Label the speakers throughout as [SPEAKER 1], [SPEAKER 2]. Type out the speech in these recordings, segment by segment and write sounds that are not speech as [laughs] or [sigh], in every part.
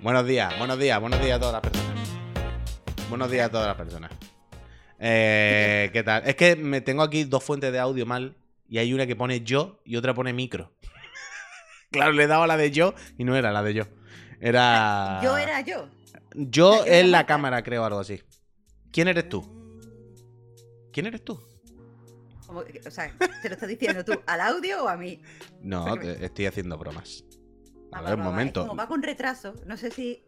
[SPEAKER 1] Buenos días, buenos días, buenos días a todas las personas. Buenos días a todas las personas. Eh, ¿Qué tal? Es que me tengo aquí dos fuentes de audio mal y hay una que pone yo y otra pone micro. [laughs] claro, le he dado a la de yo y no era la de yo. Era. [laughs]
[SPEAKER 2] Yo era yo.
[SPEAKER 1] Yo en la cámara, creo, algo así. ¿Quién eres tú? ¿Quién eres tú?
[SPEAKER 2] O sea, ¿te lo estás diciendo tú al audio o a mí?
[SPEAKER 1] No, te- estoy haciendo bromas. A
[SPEAKER 2] Va,
[SPEAKER 1] ver,
[SPEAKER 2] va,
[SPEAKER 1] un momento.
[SPEAKER 2] Como va con retraso, no sé si.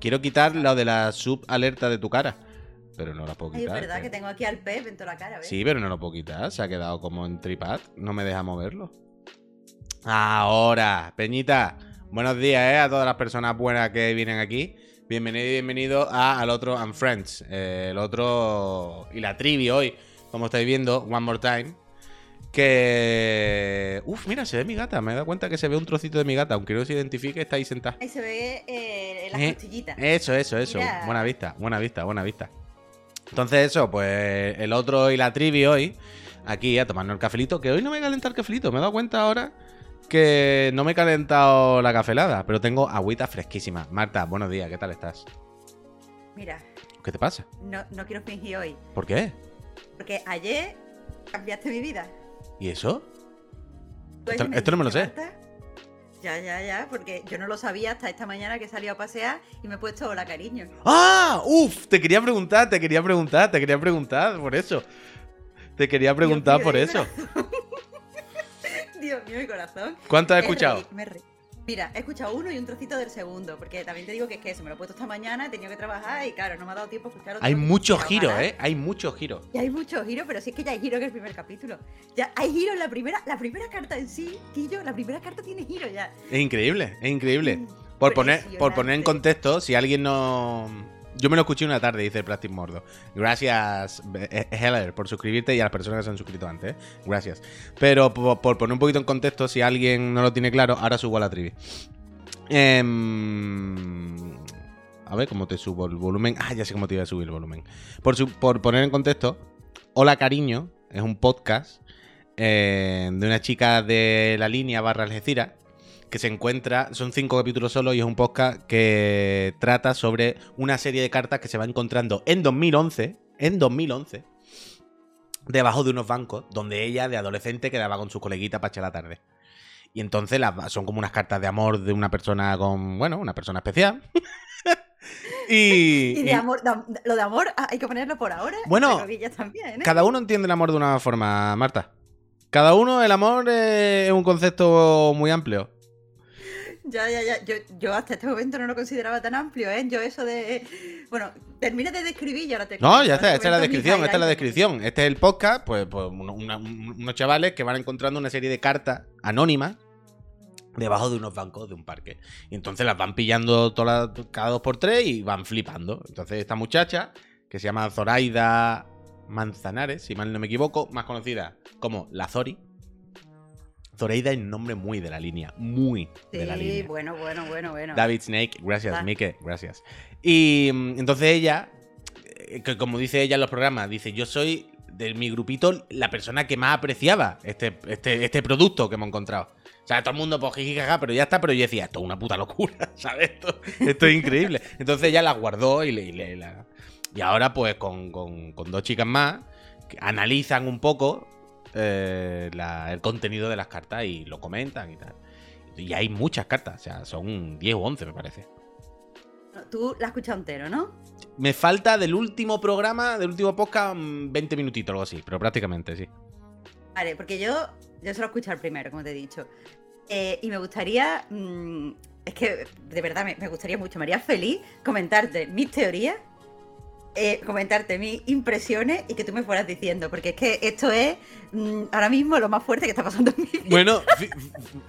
[SPEAKER 1] Quiero quitar lo de la sub alerta de tu cara. Pero no la puedo
[SPEAKER 2] Ay,
[SPEAKER 1] quitar.
[SPEAKER 2] es verdad
[SPEAKER 1] eh.
[SPEAKER 2] que tengo aquí al Pep en toda la cara, ¿ves?
[SPEAKER 1] Sí, pero no lo puedo quitar. Se ha quedado como en tripad. No me deja moverlo. Ahora, Peñita. Buenos días, ¿eh? A todas las personas buenas que vienen aquí. Bienvenido y bienvenido a Al Otro and Friends. eh, el otro y la trivi hoy, como estáis viendo, One More Time. Que... Uf, mira, se ve mi gata. Me he dado cuenta que se ve un trocito de mi gata. Aunque no se identifique, está ahí sentada.
[SPEAKER 2] Ahí se ve eh, las
[SPEAKER 1] Eh,
[SPEAKER 2] costillitas.
[SPEAKER 1] Eso, eso, eso.
[SPEAKER 2] Mira.
[SPEAKER 1] Buena vista, buena vista, buena vista. Entonces, eso, pues el otro y la trivi hoy, aquí a tomarnos el cafelito, que hoy no me he calentado el cafelito. Me he dado cuenta ahora que no me he calentado la cafelada, pero tengo agüita fresquísima. Marta, buenos días, ¿qué tal estás?
[SPEAKER 2] Mira,
[SPEAKER 1] ¿Qué te pasa?
[SPEAKER 2] no, no quiero fingir hoy.
[SPEAKER 1] ¿Por qué?
[SPEAKER 2] Porque ayer cambiaste mi vida.
[SPEAKER 1] ¿Y eso?
[SPEAKER 2] Tú
[SPEAKER 1] Esto- no me lo
[SPEAKER 2] "Marta", Ya, ya, ya, porque yo no lo sabía hasta esta mañana que he salido a pasear y me he puesto hola cariño.
[SPEAKER 1] ¡Ah! ¡Uf! Te quería preguntar, te quería preguntar, te quería preguntar por eso. Te quería preguntar
[SPEAKER 2] mío,
[SPEAKER 1] por eso. [laughs]
[SPEAKER 2] Dios mío, mi corazón.
[SPEAKER 1] ¿Cuánto has
[SPEAKER 2] Me
[SPEAKER 1] escuchado?
[SPEAKER 2] reí, me reí. Mira, he escuchado uno y un trocito del segundo, porque también te digo que es que eso, me lo he puesto esta mañana, he tenido que trabajar y claro, no me ha dado tiempo a escuchar otro.
[SPEAKER 1] Hay muchos giros, ¿eh? Hay muchos giros.
[SPEAKER 2] Y hay muchos giros, pero sí es que ya hay giros en el primer capítulo. Ya hay giros en la primera, la primera carta en sí, Quillo, la primera carta tiene giros ya.
[SPEAKER 1] Es increíble, es increíble. Por poner, por poner en contexto, si alguien no. Yo me lo escuché una tarde, dice el Plastic Mordo. Gracias, eh, Heller, por suscribirte y a las personas que se han suscrito antes. ¿eh? Gracias. Pero por, poner un poquito en contexto, si alguien no lo tiene claro, ahora subo a la trivi. Em, a ver cómo te subo el volumen. Ah, ya sé cómo te iba a subir el volumen. Por, poner en contexto, Hola Cariño es un podcast eh, de una chica de la línea barra Algeciras que se encuentra, son cinco capítulos solo y es un podcast que trata sobre una serie de cartas que se va encontrando en 2011, en 2011, debajo de unos bancos donde ella de adolescente quedaba con su coleguita para echar la tarde. Y entonces las, son como unas cartas de amor de una persona con, bueno, una persona especial. [laughs] y, [laughs]
[SPEAKER 2] Y de
[SPEAKER 1] y
[SPEAKER 2] amor, lo de amor ah, hay que ponerlo por ahora.
[SPEAKER 1] Bueno,
[SPEAKER 2] también, ¿eh?
[SPEAKER 1] cada uno entiende el amor de una forma, Marta. Cada uno, el amor eh, es un concepto muy amplio.
[SPEAKER 2] Ya, ya, ya. Yo, yo hasta este momento no lo consideraba tan amplio, ¿eh? Yo eso de. Bueno, termina de describir y ahora te.
[SPEAKER 1] No, ya está, esta es la descripción, esta es la descripción. Este es el podcast, pues, pues una- unos chavales que van encontrando una serie de cartas anónimas debajo de unos bancos de un parque. Y entonces las van pillando todas las- cada dos por tres y van flipando. Entonces esta muchacha, que se llama Zoraida Manzanares, si mal no me equivoco, más conocida como La Zori. Zoraida es un nombre muy de la línea, muy de la
[SPEAKER 2] Sí,
[SPEAKER 1] línea.
[SPEAKER 2] bueno, bueno, bueno, bueno.
[SPEAKER 1] David Snake, gracias,
[SPEAKER 2] Va.
[SPEAKER 1] Mike, gracias. Y mm, entonces ella, eh, que como dice ella en los programas, dice, yo soy de mi grupito la persona que más apreciaba este, este, este producto que hemos encontrado. O sea, todo el mundo, pues, jiji, jaja, pero ya está, pero yo decía, esto es una puta locura, [laughs] ¿sabes? Esto, esto es increíble. Entonces ella las guardó y le... y le- la- Y ahora, pues, con, con- con dos chicas más, que analizan un poco eh, la- el contenido de las cartas y lo comentan y tal. Y hay muchas cartas, o sea, son 10 o 11, me parece.
[SPEAKER 2] Tú la has escuchado entero, ¿no?
[SPEAKER 1] Me falta del último programa, del último podcast, mm, 20 minutitos, algo así, pero prácticamente sí.
[SPEAKER 2] Vale, porque yo, yo solo escuché el primero, como te he dicho. Eh, y me gustaría. mm, es que de verdad me, me gustaría mucho, me haría feliz comentarte mis teorías, eh, comentarte mis impresiones y que tú me fueras diciendo, porque es que esto es mm, ahora mismo lo más fuerte que está pasando en mi vida.
[SPEAKER 1] Bueno, fí-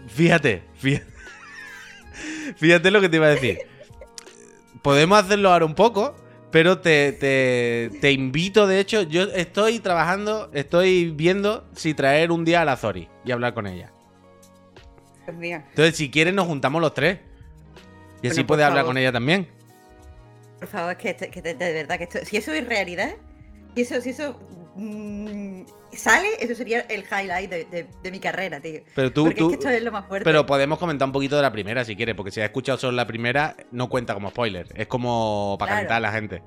[SPEAKER 1] fíjate, fíjate, fíjate lo que te iba a decir. Podemos hacerlo ahora un poco, pero te, te, te invito, de hecho, yo estoy trabajando, estoy viendo si traer un día a la Zori y hablar con ella.
[SPEAKER 2] Dios mío.
[SPEAKER 1] Entonces, si quieres, nos juntamos los tres. Y así
[SPEAKER 2] Bueno,
[SPEAKER 1] puedes hablar con ella también.
[SPEAKER 2] Por favor, que, que de, de verdad que esto, si eso es realidad, si eso, si eso, mm, sale, eso sería el highlight de, de- de mi carrera, tío.
[SPEAKER 1] Pero tú,
[SPEAKER 2] Porque
[SPEAKER 1] tú-
[SPEAKER 2] es que esto es lo más fuerte.
[SPEAKER 1] pero podemos comentar un poquito de la primera si quieres, porque si has escuchado solo la primera, no cuenta como spoiler. Es como para
[SPEAKER 2] Claro.
[SPEAKER 1] calentar a la gente.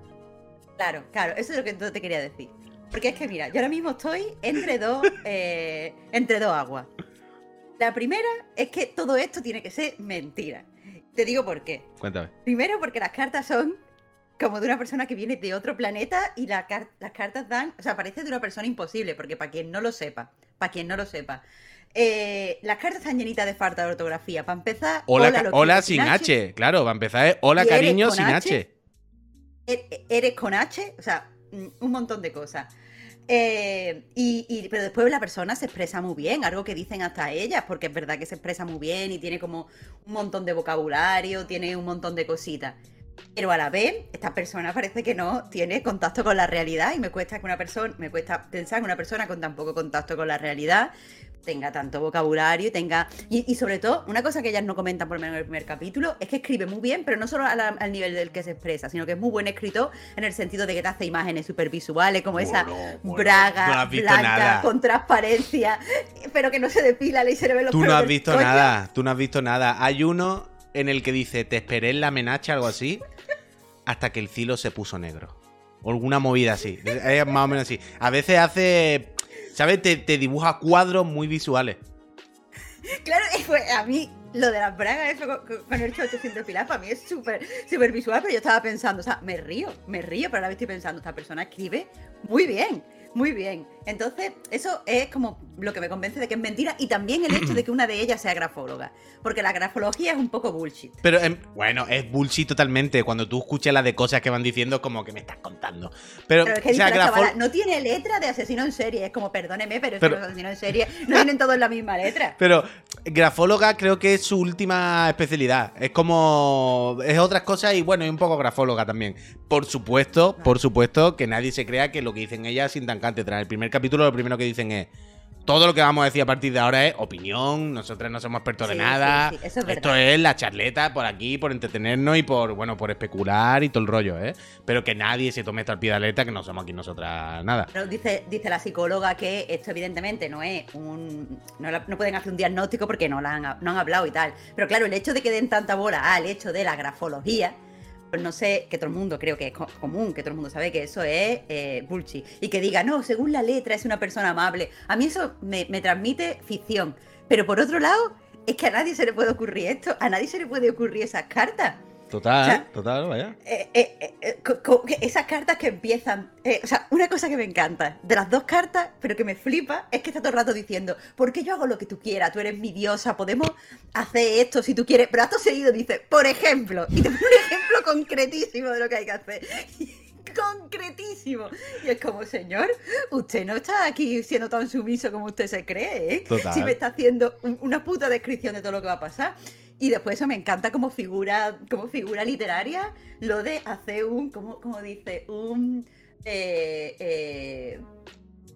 [SPEAKER 2] Claro, claro, eso es lo que te quería decir. Porque es que, mira, yo ahora mismo estoy entre dos, [laughs] eh, entre dos aguas. La primera es que todo esto tiene que ser mentira. Te digo por qué.
[SPEAKER 1] Cuéntame.
[SPEAKER 2] Primero porque las cartas son como de una persona que viene de otro planeta y la car- las cartas dan, o sea, parece de una persona imposible, porque para quien no lo sepa, para quien no lo sepa, eh, las cartas están llenitas de falta de ortografía. Para empezar,
[SPEAKER 1] Hola, sin H. Claro, va a empezar es hola
[SPEAKER 2] ¿Y eres
[SPEAKER 1] cariño sin
[SPEAKER 2] H?
[SPEAKER 1] H.
[SPEAKER 2] e- eres con H, o sea, mm, un montón de cosas. Eh, y, y- pero después la persona se expresa muy bien, algo que dicen hasta ellas, porque es verdad que se expresa muy bien y tiene como un montón de vocabulario, tiene un montón de cositas. Pero a la vez, esta persona parece que no tiene contacto con la realidad y me cuesta que una persona, me cuesta pensar que una persona con tan poco contacto con la realidad tenga tanto vocabulario y tenga. Y, y sobre todo, una cosa que ellas no comentan por lo menos en el primer capítulo es que escribe muy bien, pero no solo la- al nivel del que se expresa, sino que es muy buen escritor en el sentido de que te hace imágenes súper visuales, como esa
[SPEAKER 1] Bueno, bueno,
[SPEAKER 2] braga
[SPEAKER 1] no
[SPEAKER 2] blanca
[SPEAKER 1] nada.
[SPEAKER 2] con transparencia, pero que no se depila y se le ven los
[SPEAKER 1] Tú no has visto
[SPEAKER 2] coño.
[SPEAKER 1] nada, tú no has visto nada. Hay uno en el que dice, te esperé en la menacha, algo así, hasta que el cielo se puso negro. O alguna movida así. Es más o menos así. A veces hace, ¿sabes? Te, te dibuja cuadros muy visuales.
[SPEAKER 2] Claro, pues a mí lo de las bragas eso con, con- el 800 pilar para mí es súper súper visual, pero yo estaba pensando, o sea, me río, me río, pero a la vez estoy pensando, esta persona escribe muy bien, muy bien. Entonces, eso es como lo que me convence de que es mentira y también el hecho de que una de ellas sea grafóloga, porque la grafología es un poco bullshit.
[SPEAKER 1] Pero, em, bueno, es bullshit totalmente. Cuando tú escuchas las de cosas que van diciendo, es como que me estás contando. Pero,
[SPEAKER 2] Pero es que
[SPEAKER 1] o
[SPEAKER 2] dice
[SPEAKER 1] sea,
[SPEAKER 2] la
[SPEAKER 1] grafo-
[SPEAKER 2] chavala, no tiene letra de asesino en serie, es como, perdóneme, pero, es
[SPEAKER 1] Pero-
[SPEAKER 2] que los asesinos en serie no tienen todos la misma letra. [laughs]
[SPEAKER 1] Pero grafóloga creo que es su última especialidad. Es como. Es otras cosas y bueno, y un poco grafóloga también. Por supuesto, por supuesto que nadie se crea que lo que dicen ellas es intancante. Tras el primer capítulo, lo primero que dicen es. Todo lo que vamos a decir a partir de ahora es opinión, nosotros no somos expertos de nada.
[SPEAKER 2] sí, sí, eso es
[SPEAKER 1] Esto es la charleta por aquí, por entretenernos y por, bueno, por especular y todo el rollo, ¿eh? Pero que nadie se tome esto al pie de la letra, que no somos aquí nosotras nada.
[SPEAKER 2] Pero dice, dice la psicóloga que esto evidentemente no es un... No, la- no pueden hacer un diagnóstico porque no, la han, no han hablado y tal. Pero claro, el hecho de que den tanta bola al hecho de la grafología, no sé, que todo el mundo creo que es co- común, que todo el mundo sabe que eso es eh, bullshit. Y que diga, no, según la letra es una persona amable. A mí eso me, me transmite ficción. Pero por otro lado, es que a nadie se le puede ocurrir esto, a nadie se le puede ocurrir esas cartas.
[SPEAKER 1] Total,
[SPEAKER 2] O sea,
[SPEAKER 1] total, vaya.
[SPEAKER 2] Eh, eh, eh, esas cartas que empiezan. o sea, una cosa que me encanta de las dos cartas, pero que me flipa, es que está todo el rato diciendo: ¿Por qué yo hago lo que tú quieras? Tú eres mi diosa, podemos hacer esto si tú quieres. Pero acto seguido dice: Por ejemplo, y te pone un ejemplo concretísimo de lo que hay que hacer. [laughs] concretísimo. Y es como, señor, usted no está aquí siendo tan sumiso como usted se cree, ¿eh?
[SPEAKER 1] Total.
[SPEAKER 2] Si me está haciendo un- una puta descripción de todo lo que va a pasar. Y después eso me encanta como figura, como figura literaria, lo de hacer un, como, como dice, un eh, eh,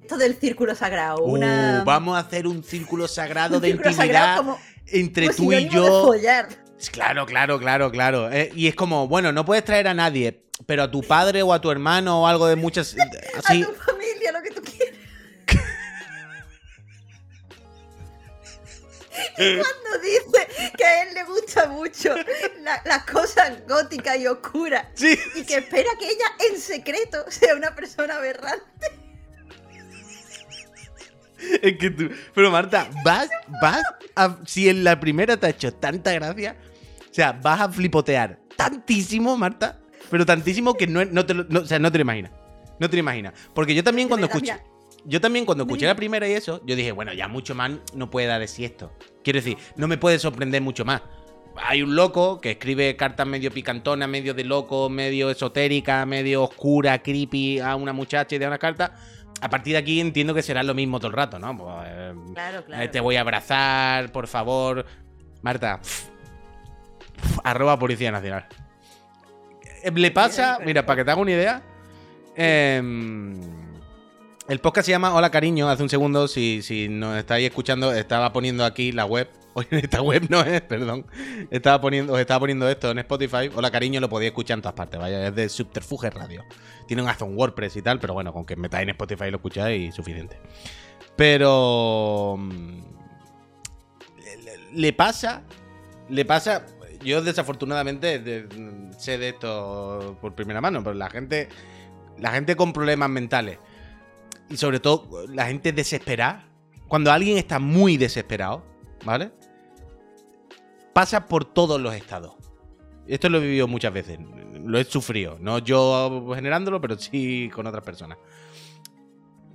[SPEAKER 2] esto del círculo sagrado. Una,
[SPEAKER 1] Uh, vamos a hacer un círculo sagrado
[SPEAKER 2] un
[SPEAKER 1] de
[SPEAKER 2] círculo
[SPEAKER 1] intimidad
[SPEAKER 2] como,
[SPEAKER 1] entre
[SPEAKER 2] como
[SPEAKER 1] tú y yo. Claro, claro, claro, claro. Eh, y es como, bueno, no puedes traer a nadie, pero a tu padre o a tu hermano o algo de muchas. [laughs] Así.
[SPEAKER 2] Cuando dice que a él le gusta mucho la- las cosas góticas y oscuras
[SPEAKER 1] Sí.
[SPEAKER 2] y que espera que ella en secreto sea una persona aberrante.
[SPEAKER 1] Es que tú. Pero Marta, vas, vas a. Si en la primera te ha hecho tanta gracia. O sea, vas a flipotear tantísimo, Marta. Pero tantísimo que no, no te lo, no- o sea, no te lo imaginas. No te lo imaginas. Porque yo también cuando escuché. Yo también cuando escuché la primera y eso, yo dije, bueno, ya mucho más no puede dar de sí esto. Quiero decir, no me puede sorprender mucho más. Hay un loco que escribe cartas medio picantonas, medio de loco, medio esotérica, medio oscura, creepy a una muchacha y da una carta. A partir de aquí entiendo que será lo mismo todo el rato, ¿no? Pues, eh,
[SPEAKER 2] Claro,
[SPEAKER 1] eh,
[SPEAKER 2] claro.
[SPEAKER 1] te voy a abrazar, por favor. Marta, arroba Policía Nacional. Eh, Le pasa,
[SPEAKER 2] Mira,
[SPEAKER 1] para que te haga una idea, em, el podcast se llama Hola Cariño, hace un segundo, si, si nos estáis escuchando, estaba poniendo aquí la web [laughs] Oye, esta web no es, perdón. Estaba poniendo, os estaba poniendo esto en Spotify. Hola, cariño, lo podéis escuchar en todas partes. Vaya, es de Subterfuge Radio. Tiene un hasta un WordPress y tal, pero bueno, con que metáis en Spotify lo escucháis, suficiente. Pero. mm, le- pasa. Le pasa. Yo, desafortunadamente, de- sé de esto por primera mano, pero la gente. La gente con problemas mentales. Y sobre todo, la gente desesperada. Cuando alguien está muy desesperado, ¿vale? Pasa por todos los estados. Esto lo he vivido muchas veces. Lo he sufrido. No yo generándolo, pero sí con otras personas.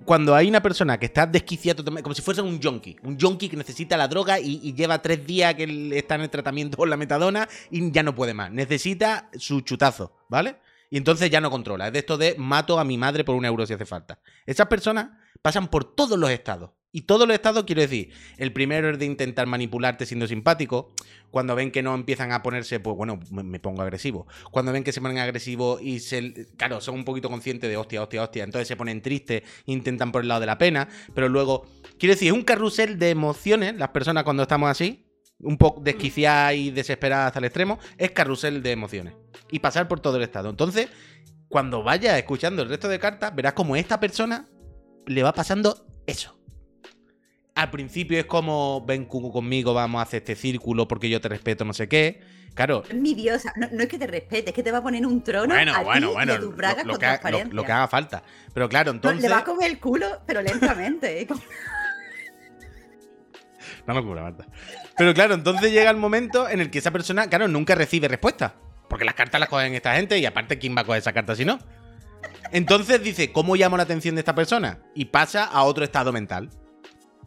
[SPEAKER 1] Cuando hay una persona que está desquiciada como si fuese un junkie, un junkie que necesita la droga y, y lleva tres días que está en el tratamiento con la metadona y ya no puede más. Necesita su chutazo, ¿vale? Y entonces ya no controla. Es de esto de mato a mi madre por un euro si hace falta. Esas personas pasan por todos los estados. Y todos los estados, quiero decir, el primero es de intentar manipularte siendo simpático. Cuando ven que no empiezan a ponerse, pues bueno, me, pongo agresivo. Cuando ven que se ponen agresivos y se. Claro, son un poquito conscientes de hostia, hostia, hostia. Entonces se ponen tristes, intentan por el lado de la pena. Pero luego, quiero decir, es un carrusel de emociones, las personas cuando estamos así, un poco desquiciadas y desesperadas hasta el extremo, es carrusel de emociones. Y pasar por todo el estado. Entonces, cuando vayas escuchando el resto de cartas, verás como a esta persona le va pasando eso. Al principio es como, ven Cucu, conmigo, vamos a hacer este círculo porque yo te respeto, no sé qué. Claro,
[SPEAKER 2] mi diosa. No, no es que te respete, es que te va a poner un trono
[SPEAKER 1] bueno,
[SPEAKER 2] a ti
[SPEAKER 1] bueno,
[SPEAKER 2] y
[SPEAKER 1] bueno,
[SPEAKER 2] a tus bragas
[SPEAKER 1] lo, lo
[SPEAKER 2] con
[SPEAKER 1] que haga, lo- que haga falta. Pero claro,
[SPEAKER 2] No,
[SPEAKER 1] entonces...
[SPEAKER 2] le va a comer el culo, pero lentamente. ¿eh?
[SPEAKER 1] No me cubra, Marta. Pero claro, entonces llega el momento en el que esa persona, claro, nunca recibe respuesta. Porque las cartas las cogen esta gente y aparte, ¿quién va a coger esa carta si no? Entonces dice, ¿cómo llamo la atención de esta persona? Y pasa a otro estado mental.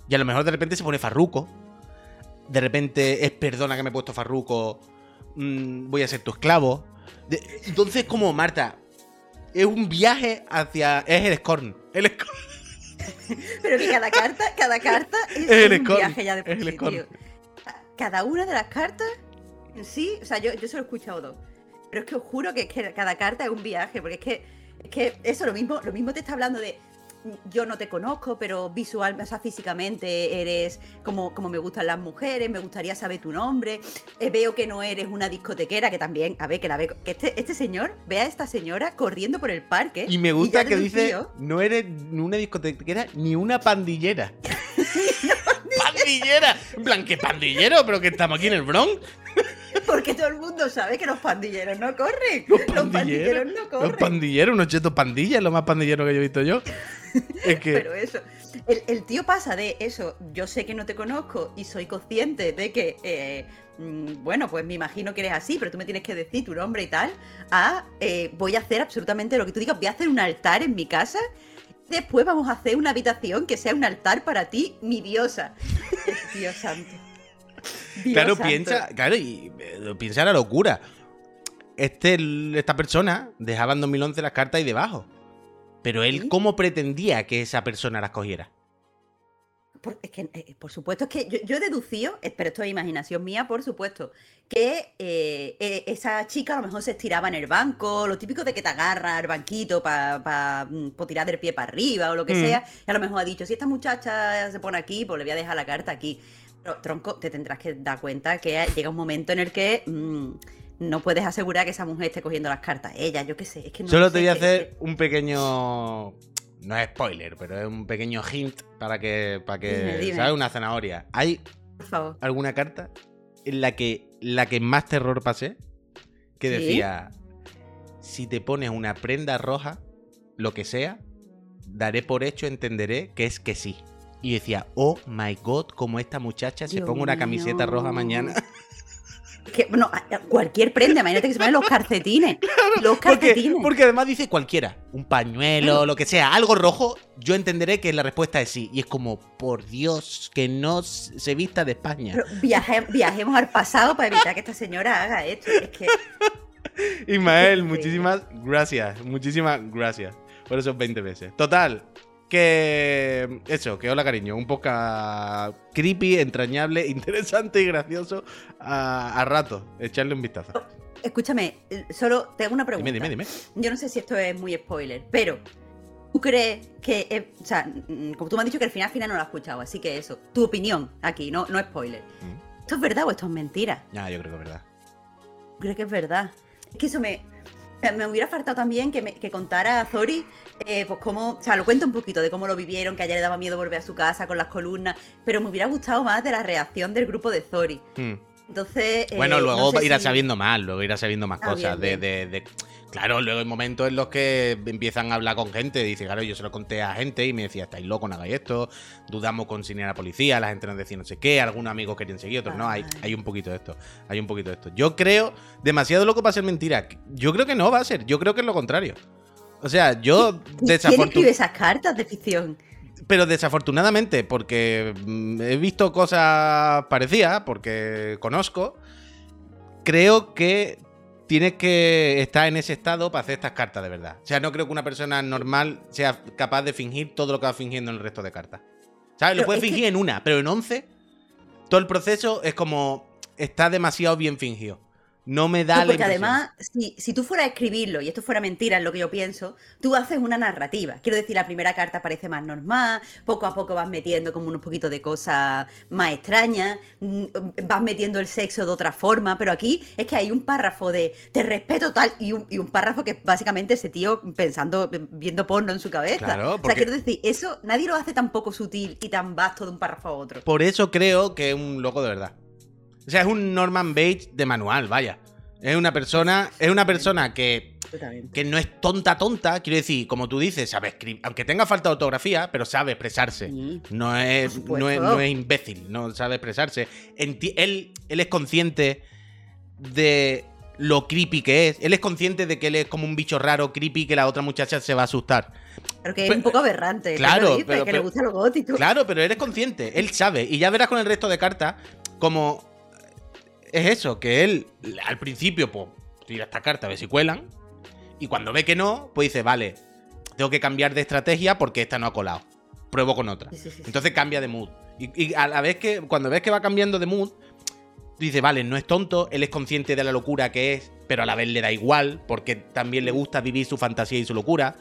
[SPEAKER 1] Y a lo mejor de repente se pone farruco. De repente es perdona que me he puesto farruco. mm, voy a ser tu esclavo. De- entonces, como Marta, es un viaje hacia. Es el Scorn. El Scorn. [laughs]
[SPEAKER 2] Pero que cada carta, cada carta es, un viaje ya de por sí, tío. Cada una de las cartas en sí, o sea, yo, yo solo he escuchado dos. Pero es que os juro que, es que cada carta es un viaje, porque es que, es que eso, lo mismo, lo mismo te está hablando de yo no te conozco, pero visual, o sea, físicamente eres como, como me gustan las mujeres, me gustaría saber tu nombre, eh, veo que no eres una discotequera, que también, a ver, que la ve, que este, este señor ve a esta señora corriendo por el parque.
[SPEAKER 1] Y me gusta que dice, no eres ni una discotequera [laughs] ni una pandillera. ¡Pandillera! En plan, ¿qué pandillero? ¿Pero que estamos aquí en el Bronx?
[SPEAKER 2] Porque todo el mundo sabe que los pandilleros no corren.
[SPEAKER 1] Los pandilleros
[SPEAKER 2] no corren.
[SPEAKER 1] Los pandilleros, unos chetos pandillas, lo más pandillero que yo he visto yo. Es que... [laughs]
[SPEAKER 2] Pero eso, el, el tío pasa de eso, yo sé que no te conozco y soy consciente de que, eh, mm, bueno, pues me imagino que eres así, pero tú me tienes que decir tu nombre y tal, a eh, voy a hacer absolutamente lo que tú digas, voy a hacer un altar en mi casa, después vamos a hacer una habitación que sea un altar para ti, mi diosa. [laughs] Dios santo. Dios
[SPEAKER 1] Claro,
[SPEAKER 2] santo.
[SPEAKER 1] piensa, claro, y eh, piensa la locura. Este, esta persona dejaba en 2011 las cartas ahí debajo. Pero él,
[SPEAKER 2] ¿Sí?
[SPEAKER 1] ¿cómo pretendía que esa persona las cogiera?
[SPEAKER 2] Por, es que, eh, por supuesto, es que yo, yo he deducido, eh, pero esto es imaginación mía, por supuesto, que eh, eh, esa chica a lo mejor se estiraba en el banco, lo típico de que te agarra al banquito para tirar del pie para arriba o lo que
[SPEAKER 1] Mm.
[SPEAKER 2] sea, y a lo mejor ha dicho, si esta muchacha se pone aquí, pues le voy a dejar la carta aquí. Pero, tronco, te tendrás que dar cuenta que llega un momento en el que mm, no puedes asegurar que esa mujer esté cogiendo las cartas ella, yo qué sé, es que no
[SPEAKER 1] Solo
[SPEAKER 2] sé,
[SPEAKER 1] te voy a hacer un pequeño. No es spoiler, pero es un pequeño hint para que. Para que.
[SPEAKER 2] Dime, dime.
[SPEAKER 1] ¿Sabes? Una zanahoria. ¿Hay
[SPEAKER 2] Por favor.
[SPEAKER 1] alguna carta en la que la que más terror pasé? Que
[SPEAKER 2] ¿Sí?
[SPEAKER 1] decía. Si te pones una prenda roja, lo que sea, daré por hecho, entenderé que es que sí. Y decía, oh my god, como esta muchacha se
[SPEAKER 2] Dios
[SPEAKER 1] ponga una camiseta roja mañana. [laughs]
[SPEAKER 2] Que, bueno, cualquier prenda, imagínate que se ponen los [laughs] calcetines. Los calcetines.
[SPEAKER 1] porque además dice cualquiera, un pañuelo, lo que sea, algo rojo, yo entenderé que la respuesta es sí. Y es como, por Dios, que no se vista de España.
[SPEAKER 2] Pero viaje- viajemos al pasado para evitar que esta señora haga esto. Es que
[SPEAKER 1] Ismael, muchísimas gracias, muchísimas gracias por esos 20 veces. Total, que eso, que hola cariño, un poco creepy, entrañable, [laughs] interesante y gracioso a, a rato. Echarle un vistazo.
[SPEAKER 2] Escúchame, eh, solo te hago una pregunta.
[SPEAKER 1] Dime, dime, dime.
[SPEAKER 2] Yo no sé si esto es muy spoiler, pero ¿tú crees que, eh, o sea, mm, como tú me has dicho que al final, al final no lo has escuchado, así que eso, tu opinión aquí, no, no spoiler.
[SPEAKER 1] Mm.
[SPEAKER 2] ¿esto es verdad o esto es mentira?
[SPEAKER 1] Ya, yo creo que es verdad.
[SPEAKER 2] Creo que es verdad. Es que eso me, me hubiera faltado también que, me, que contara a Zori, eh, pues cómo, o sea, lo cuento un poquito de cómo lo vivieron, que ayer le daba miedo volver a su casa con las columnas, pero me hubiera gustado más de la reacción del grupo de Zori.
[SPEAKER 1] Hmm.
[SPEAKER 2] Entonces.
[SPEAKER 1] Bueno,
[SPEAKER 2] eh,
[SPEAKER 1] luego
[SPEAKER 2] no sé
[SPEAKER 1] irá
[SPEAKER 2] si-
[SPEAKER 1] sabiendo más, luego irá sabiendo más
[SPEAKER 2] Ah,
[SPEAKER 1] cosas.
[SPEAKER 2] bien,
[SPEAKER 1] de, de- de- Claro, luego hay momentos en los que empiezan a hablar con gente. Dice, claro, yo se lo conté a gente y me decía, estáis locos, no hagáis esto. Dudamos con si a la policía, la gente nos decía no sé qué, algunos amigos querían seguir, otros no. Hay, hay un poquito de esto. Hay un poquito de esto. Yo creo, demasiado loco para ser mentira. Yo creo que no va a ser, yo creo que es lo contrario. O sea, yo
[SPEAKER 2] ¿Quién escribe esas cartas de ficción?
[SPEAKER 1] Pero desafortunadamente, porque mm, he visto cosas parecidas, porque conozco, creo que tienes que estar en ese estado para hacer estas cartas de verdad. O sea, no creo que una persona normal sea capaz de fingir todo lo que va fingiendo en el resto de cartas. ¿Sabes? Lo
[SPEAKER 2] Pero
[SPEAKER 1] puede
[SPEAKER 2] es que-
[SPEAKER 1] fingir en una, pero en 11, todo el proceso es como. Está demasiado bien fingido. No me da
[SPEAKER 2] No,
[SPEAKER 1] la
[SPEAKER 2] porque además, si, si tú fueras a escribirlo y esto fuera mentira, es lo que yo pienso, tú haces una narrativa. Quiero decir, la primera carta parece más normal, poco a poco vas metiendo como unos poquitos de cosas más extrañas, mm, vas metiendo el sexo de otra forma, pero aquí es que hay un párrafo de te respeto tal y un, y un párrafo que básicamente ese tío pensando, viendo porno en su cabeza.
[SPEAKER 1] Claro,
[SPEAKER 2] O sea,
[SPEAKER 1] porque-
[SPEAKER 2] quiero decir, eso nadie lo hace tan poco sutil y tan vasto de un párrafo a otro.
[SPEAKER 1] Por eso creo que es un loco de verdad. O sea, es un Norman Bates de manual, vaya. Es una persona, es una persona que, que no es tonta tonta, quiero decir, como tú dices, sabe escribir, aunque tenga falta de ortografía, pero sabe expresarse.
[SPEAKER 2] Sí.
[SPEAKER 1] No es, no, es, no es imbécil, no sabe expresarse. Él, él es consciente de lo creepy que es. Él es consciente de que él es como un bicho raro, creepy, que la otra muchacha se va a asustar.
[SPEAKER 2] Pero que es
[SPEAKER 1] Pero-
[SPEAKER 2] un poco aberrante. ¿qué
[SPEAKER 1] Claro,
[SPEAKER 2] lo dices?
[SPEAKER 1] pero-
[SPEAKER 2] que
[SPEAKER 1] pero-
[SPEAKER 2] le gusta lo gótico.
[SPEAKER 1] Claro, pero eres consciente, él sabe. Y ya verás con el resto de cartas como es eso, que él al principio pues tira esta carta a ver si cuelan. Y cuando ve que no, pues dice, vale, tengo que cambiar de estrategia porque esta no ha colado. Pruebo con otra. Entonces cambia de mood. Y, y a la vez que, cuando ves que va cambiando de mood, dice, vale, no es tonto, él es consciente de la locura que es, pero a la vez le da igual, porque también le gusta vivir su fantasía y su locura.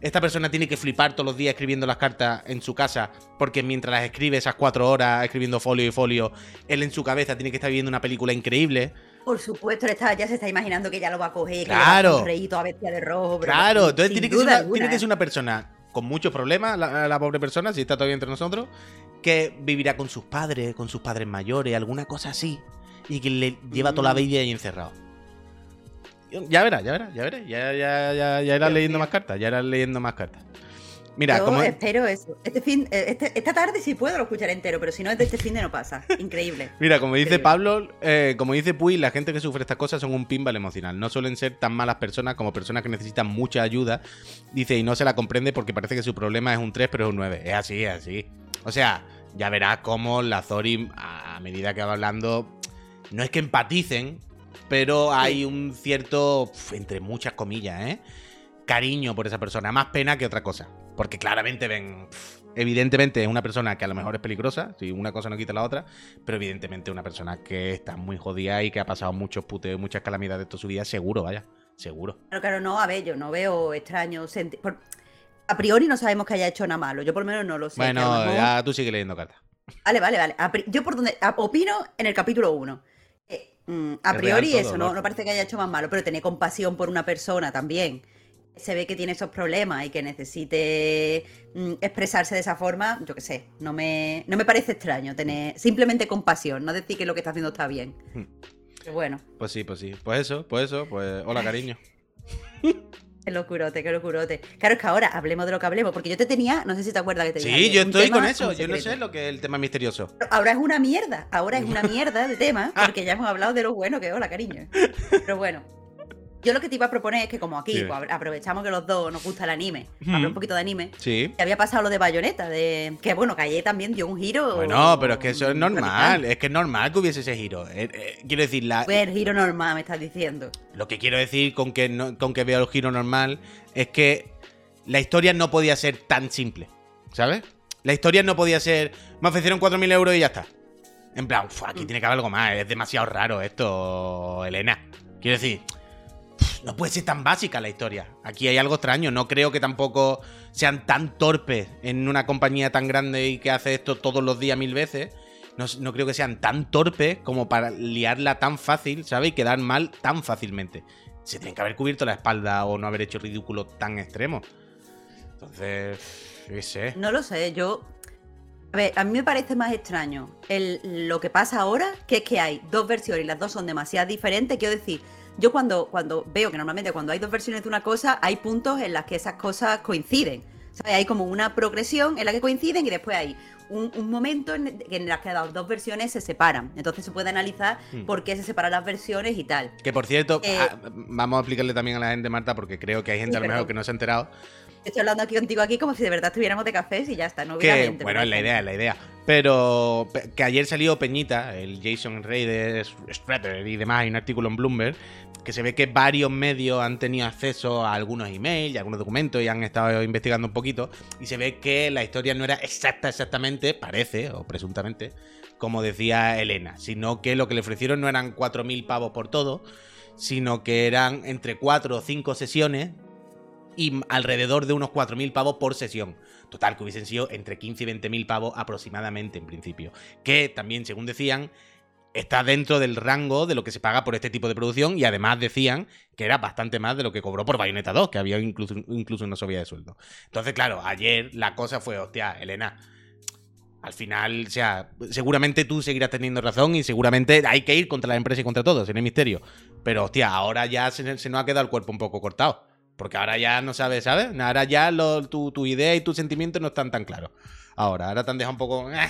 [SPEAKER 1] Esta persona tiene que flipar todos los días escribiendo las cartas en su casa, porque mientras las escribe esas cuatro horas escribiendo folio y folio, él en su cabeza tiene que estar viviendo una película increíble.
[SPEAKER 2] Por supuesto, está- ya se está imaginando que ya lo va a coger,
[SPEAKER 1] Claro.
[SPEAKER 2] que le va a toda bestia de rojo.
[SPEAKER 1] Claro, entonces tiene que, ser una,
[SPEAKER 2] alguna,
[SPEAKER 1] tiene que
[SPEAKER 2] ¿eh?
[SPEAKER 1] ser una persona con muchos problemas, la, la pobre persona, si está todavía entre nosotros, que vivirá con sus padres, con sus padres mayores, alguna cosa así, y que le lleva toda la
[SPEAKER 2] Mm.
[SPEAKER 1] vida ahí encerrado. Ya verás, ya verás, ya verás, ya, ya, ya, ya irás leyendo
[SPEAKER 2] mío.
[SPEAKER 1] más cartas, ya irás leyendo más cartas. Mira,
[SPEAKER 2] Yo
[SPEAKER 1] como...
[SPEAKER 2] espero eso. Este fin, eh, este- esta tarde sí puedo lo escucharé entero, pero si no es de este fin de no pasa. Increíble. [laughs]
[SPEAKER 1] Mira, como dice
[SPEAKER 2] Increíble.
[SPEAKER 1] Pablo, eh, como dice Puy, la gente que sufre estas cosas son un pinball emocional. No suelen ser tan malas personas como personas que necesitan mucha ayuda. Dice, y no se la comprende porque parece que su problema es un 3, pero es un 9. Es así, es así. O sea, ya verás cómo la Zori, a medida que va hablando, no es que empaticen, pero hay un cierto, entre muchas comillas, ¿eh? cariño por esa persona. Más pena que otra cosa. Porque claramente ven... Evidentemente es una persona que a lo mejor es peligrosa, si una cosa no quita la otra, pero evidentemente una persona que está muy jodida y que ha pasado muchos puteos, muchas calamidades de toda su vida, seguro, vaya, seguro.
[SPEAKER 2] Claro, claro, no, a ver, yo no veo extraño. por- A priori no sabemos que haya hecho nada malo. Yo por lo menos no lo sé.
[SPEAKER 1] bueno,
[SPEAKER 2] mejor-
[SPEAKER 1] ya tú sigue leyendo cartas.
[SPEAKER 2] Vale, vale, vale. Yo por donde opino en el capítulo 1. A
[SPEAKER 1] Es
[SPEAKER 2] priori
[SPEAKER 1] todo,
[SPEAKER 2] eso, no parece que haya hecho más malo, pero tener compasión por una persona también. Se ve que tiene esos problemas y que necesite mm, expresarse de esa forma, yo qué sé, no me, no me parece extraño tener simplemente compasión, no decir que lo que está haciendo está bien.
[SPEAKER 1] Hmm.
[SPEAKER 2] Pero bueno,
[SPEAKER 1] Pues sí, pues sí. Pues eso, pues eso, pues hola [laughs] cariño.
[SPEAKER 2] Qué locurote, qué locurote. Claro, es que ahora hablemos de lo que hablemos, porque yo te tenía, no sé si te acuerdas que te dije
[SPEAKER 1] Sí, yo estoy
[SPEAKER 2] tema
[SPEAKER 1] con eso. Yo no sé lo que es el tema misterioso.
[SPEAKER 2] Ahora es una mierda, ahora es una mierda de tema, [laughs] porque ya hemos hablado de lo bueno que hola, cariño. Pero bueno, yo lo que te iba a proponer es que como aquí pues, apro- aprovechamos que los dos nos gusta el anime,
[SPEAKER 1] Ujú.
[SPEAKER 2] hablar un poquito de anime,
[SPEAKER 1] Sí.
[SPEAKER 2] que había pasado lo de Bayonetta, de que bueno, que ayer también dio un giro.
[SPEAKER 1] Bueno, pero es que eso es normal. Es que es normal que hubiese ese giro. Eh, eh, quiero decir, la,
[SPEAKER 2] Fue el giro normal, me estás diciendo.
[SPEAKER 1] Lo que quiero decir con que, no- con que veo el giro normal es que la historia no podía ser tan simple, ¿sabes? La historia no podía ser, me ofrecieron 4.000 euros y ya está. En plan, "Uf, aquí tiene que haber algo más, es demasiado raro esto, Elena. Quiero decir, no puede ser tan básica la historia. Aquí hay algo extraño, no creo que tampoco sean tan torpes en una compañía tan grande y que hace esto todos los días mil veces. no, no creo que sean tan torpes como para liarla tan fácil, ¿sabes? Y quedar mal tan fácilmente. Se tienen que haber cubierto la espalda o no haber hecho ridículo tan extremo. Entonces.
[SPEAKER 2] No lo sé, yo. A ver, a mí me parece más extraño lo que pasa ahora, que es que hay dos versiones y las dos son demasiado diferentes. Quiero decir, yo cuando, cuando veo que normalmente cuando hay dos versiones de una cosa, hay puntos en las que esas cosas coinciden. ¿sabes? Hay como una progresión en la que coinciden y después hay un, un momento en, en las que las dos versiones se separan. Entonces se puede analizar
[SPEAKER 1] Hmm.
[SPEAKER 2] por qué se separan las versiones y tal.
[SPEAKER 1] Que por cierto,
[SPEAKER 2] Eh,
[SPEAKER 1] ah, vamos a explicarle también a la gente, Marta, porque creo que hay gente
[SPEAKER 2] Sí,
[SPEAKER 1] a lo mejor que no se ha enterado.
[SPEAKER 2] Estoy hablando aquí contigo aquí como si de verdad estuviéramos de cafés y ya está, no
[SPEAKER 1] Que,
[SPEAKER 2] obviamente.
[SPEAKER 1] bueno, es la idea, es la idea. Pero pe- que ayer salió Peñita, el Jason Raider, Stratter y demás, hay un artículo en Bloomberg, que se ve que varios medios han tenido acceso a algunos emails y algunos documentos y han estado investigando un poquito. Y se ve que la historia no era exacta, exactamente, parece, o presuntamente, como decía Elena, sino que lo que le ofrecieron no eran 4.000 pavos por todo, sino que eran entre 4 o 5 sesiones y alrededor de unos 4.000 pavos por sesión. Total, que hubiesen sido entre 15 y 20.000 pavos aproximadamente en principio. Que también, según decían, está dentro del rango de lo que se paga por este tipo de producción y además decían que era bastante más de lo que cobró por Bayonetta 2, que había incluso, incluso una subida de sueldo. Entonces, claro, ayer la cosa fue, hostia, Elena, al final, o sea, seguramente tú seguirás teniendo razón y seguramente hay que ir contra la empresa y contra todos, no hay misterio. Pero, hostia, ahora ya se, se nos ha quedado el cuerpo un poco cortado. Porque ahora ya no sabes, ¿sabes? Ahora ya lo- tu, idea y tus sentimientos no están tan claros. Ahora, ahora te han dejado un poco... eh.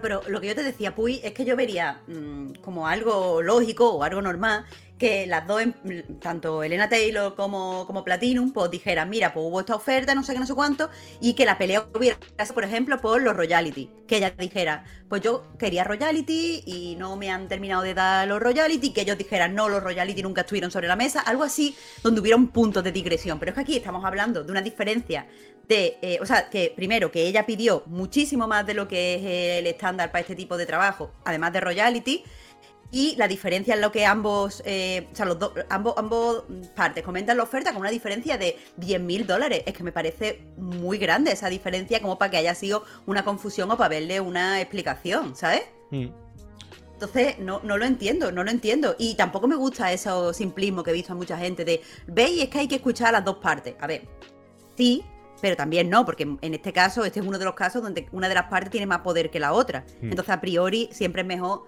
[SPEAKER 2] Pero lo que yo te decía, Puy, es que yo vería mm, como algo lógico o algo normal que las dos, em- tanto Elena Taylor como, como Platinum, pues dijeran, mira, pues hubo esta oferta, no sé qué, no sé cuánto, y que la pelea hubiera, por ejemplo, por los royalty. Que ella dijera, pues yo quería royalty y no me han terminado de dar los royalty, que ellos dijeran, no, los royalty nunca estuvieron sobre la mesa, algo así, donde hubiera un punto de digresión. Pero es que aquí estamos hablando de una diferencia de, eh, o sea, que primero que ella pidió muchísimo más de lo que es el estándar para este tipo de trabajo, además de royalty, y la diferencia en lo que ambos, eh, o sea, los dos, ambos, ambos partes comentan la oferta con una diferencia de 10 mil dólares. Es que me parece muy grande esa diferencia como para que haya sido una confusión o para verle una explicación, ¿sabes?
[SPEAKER 1] Mm.
[SPEAKER 2] Entonces, no, no lo entiendo, no lo entiendo. Y tampoco me gusta ese simplismo que he visto a mucha gente de, veis, es que hay que escuchar a las dos partes. A ver, sí, pero también no, porque en este caso, este es uno de los casos donde una de las partes tiene más poder que la otra.
[SPEAKER 1] Hmm.
[SPEAKER 2] Entonces, a priori, siempre es mejor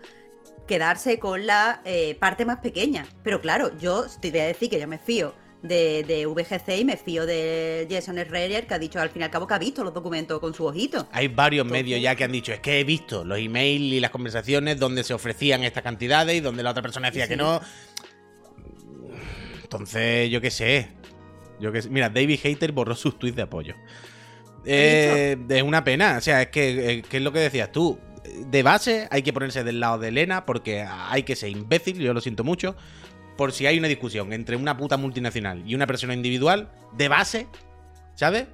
[SPEAKER 2] quedarse con la eh, parte más pequeña. Pero claro, yo te voy a decir que yo me fío de, de VGC y me fío de Jason Schreier, que ha dicho al fin y al cabo que ha visto los documentos con su ojito.
[SPEAKER 1] Hay varios
[SPEAKER 2] Entonces-
[SPEAKER 1] medios ya que han dicho, es que he visto los emails y las conversaciones donde se ofrecían estas cantidades y donde la otra persona decía
[SPEAKER 2] Sí,
[SPEAKER 1] que no. Entonces, yo qué sé. Yo qué sé. Mira, David Hater borró sus tweets de apoyo. Eh, es una pena. O sea, es que, eh, ¿qué es lo que decías tú? De base hay que ponerse del lado de Elena porque hay que ser imbécil, yo lo siento mucho. Por si hay una discusión entre una puta multinacional y una persona individual, de base, ¿sabes?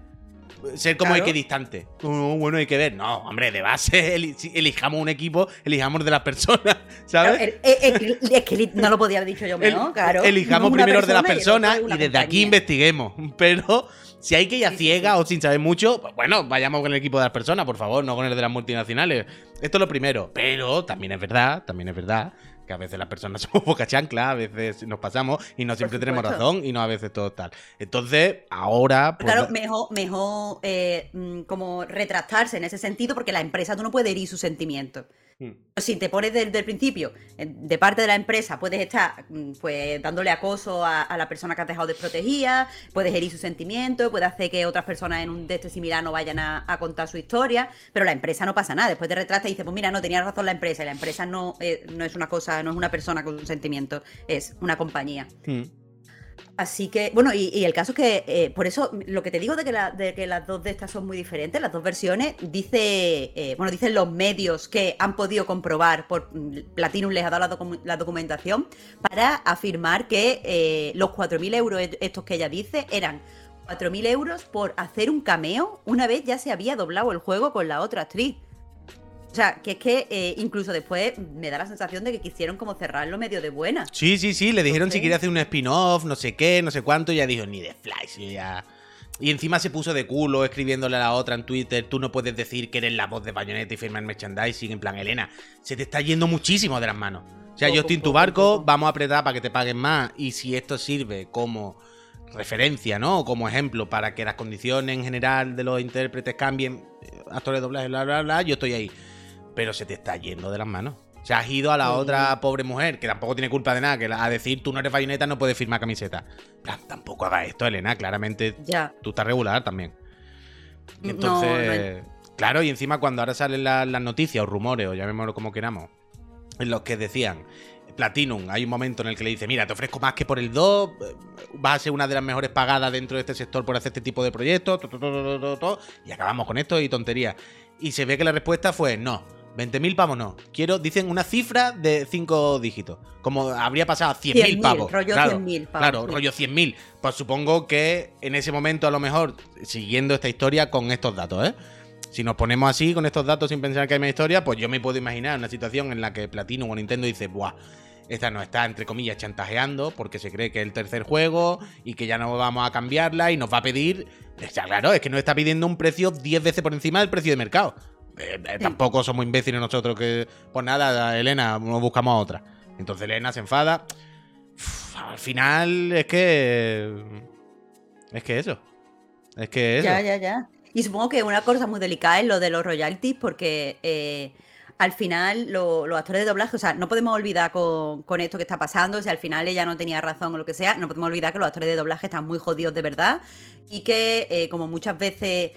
[SPEAKER 1] Ser como
[SPEAKER 2] Claro.
[SPEAKER 1] equidistante. No, bueno, hay que ver. No, hombre, de base, [laughs] elijamos un equipo, elijamos de las personas, [laughs] ¿sabes?
[SPEAKER 2] Es que no lo podía haber dicho yo mejor, claro.
[SPEAKER 1] Elijamos primero de las
[SPEAKER 2] y
[SPEAKER 1] personas y, desde aquí investiguemos. [laughs] Pero si hay que ir a
[SPEAKER 2] Sí, sí,
[SPEAKER 1] ciega
[SPEAKER 2] sí.
[SPEAKER 1] o sin saber mucho, pues bueno, vayamos con el equipo de las personas, por favor, no con el de las multinacionales. Esto es lo primero. Pero también es verdad, también es verdad que a veces las personas [laughs] somos boca chancla, a veces nos pasamos y no siempre tenemos razón y no a veces todo tal. Entonces, ahora... pues,
[SPEAKER 2] Claro, mejor, mejor eh, mm, como retractarse en ese sentido, porque la empresa tú no puedes herir sus sentimientos.
[SPEAKER 1] Hmm.
[SPEAKER 2] Si te pones desde el principio de parte de la empresa, puedes estar mm, pues dándole acoso a, a la persona que has dejado desprotegida, puedes herir sus sentimientos, puedes hacer que otras personas en un de este similar no vayan a, a contar su historia, pero la empresa no pasa nada. Después te retractas y dices, pues mira, no tenía razón la empresa, y la empresa no, eh, no es una cosa, no es una persona con sentimientos, es una compañía.
[SPEAKER 1] Hmm.
[SPEAKER 2] Así que, bueno, y, el caso es que, eh, por eso, lo que te digo de que, la- que las dos de estas son muy diferentes, las dos versiones, dice, eh, bueno, dicen los medios que han podido comprobar, por mm, Platinum les ha dado la, docu- la documentación, para afirmar que eh, los 4.000 euros est- estos que ella dice eran 4.000 euros por hacer un cameo una vez ya se había doblado el juego con la otra actriz. O sea, que es que eh, incluso después me da la sensación de que quisieron como cerrarlo medio de buena.
[SPEAKER 1] Sí, sí, sí, le dijeron si quería hacer un spin-off, no sé qué, no sé cuánto, y ya dijo, ni de flies, yo ya... Y encima se puso de culo escribiéndole a la otra en Twitter, tú no puedes decir que eres la voz de Bayonetta y firmar merchandising, en plan, Elena, se te está yendo muchísimo de las manos. O sea, yo estoy en tu barco, vamos a apretar para que te paguen más. Y si esto sirve como referencia, ¿no? Como ejemplo para que las condiciones en general de los intérpretes cambien, eh, actores de doblaje, bla, bla, bla, yo estoy ahí. Pero se te está yendo de las manos. Se has ido a la otra pobre mujer, que tampoco tiene culpa de nada, que a decir tú no eres bayoneta, no puedes firmar camiseta. tampoco hagas esto, Elena, claramente
[SPEAKER 2] ya.
[SPEAKER 1] tú estás regular también. entonces, claro, y encima cuando ahora salen las, las noticias o rumores, o llamémoslo como queramos, en los que decían, Platinum, hay un momento en el que le dice, mira, te ofrezco más que por el 2, vas a ser una de las mejores pagadas dentro de este sector por hacer este tipo de proyectos, y acabamos con esto y tontería. Y se ve que la respuesta fue, no, 20.000 pavos no. Quiero, dicen una cifra de 5 dígitos. Como habría pasado a 100.000 pavos.
[SPEAKER 2] Rollo
[SPEAKER 1] claro,
[SPEAKER 2] 100.000 pavos.
[SPEAKER 1] Claro, rollo 100.000. Pues supongo que en ese momento, a lo mejor, siguiendo esta historia con estos datos, ¿eh? Si nos ponemos así con estos datos sin pensar que hay más historia, pues yo me puedo imaginar una situación en la que Platinum o Nintendo dice, buah, esta nos está, entre comillas, chantajeando porque se cree que es el tercer juego y que ya no vamos a cambiarla y nos va a pedir. Claro, es que nos está pidiendo un precio 10 veces por encima del precio de mercado. Eh, eh, tampoco somos imbéciles nosotros que, pues nada, Elena, nos buscamos a otra. Entonces Elena se enfada. al final es que. Es que eso. Es que eso.
[SPEAKER 2] Ya, ya, ya. Y supongo que una cosa muy delicada es lo de los royalties, porque eh, al final los actores de doblaje, o sea, no podemos olvidar con, esto que está pasando, si al final ella no tenía razón o lo que sea, no podemos olvidar que los actores de doblaje están muy jodidos de verdad y que eh, como muchas veces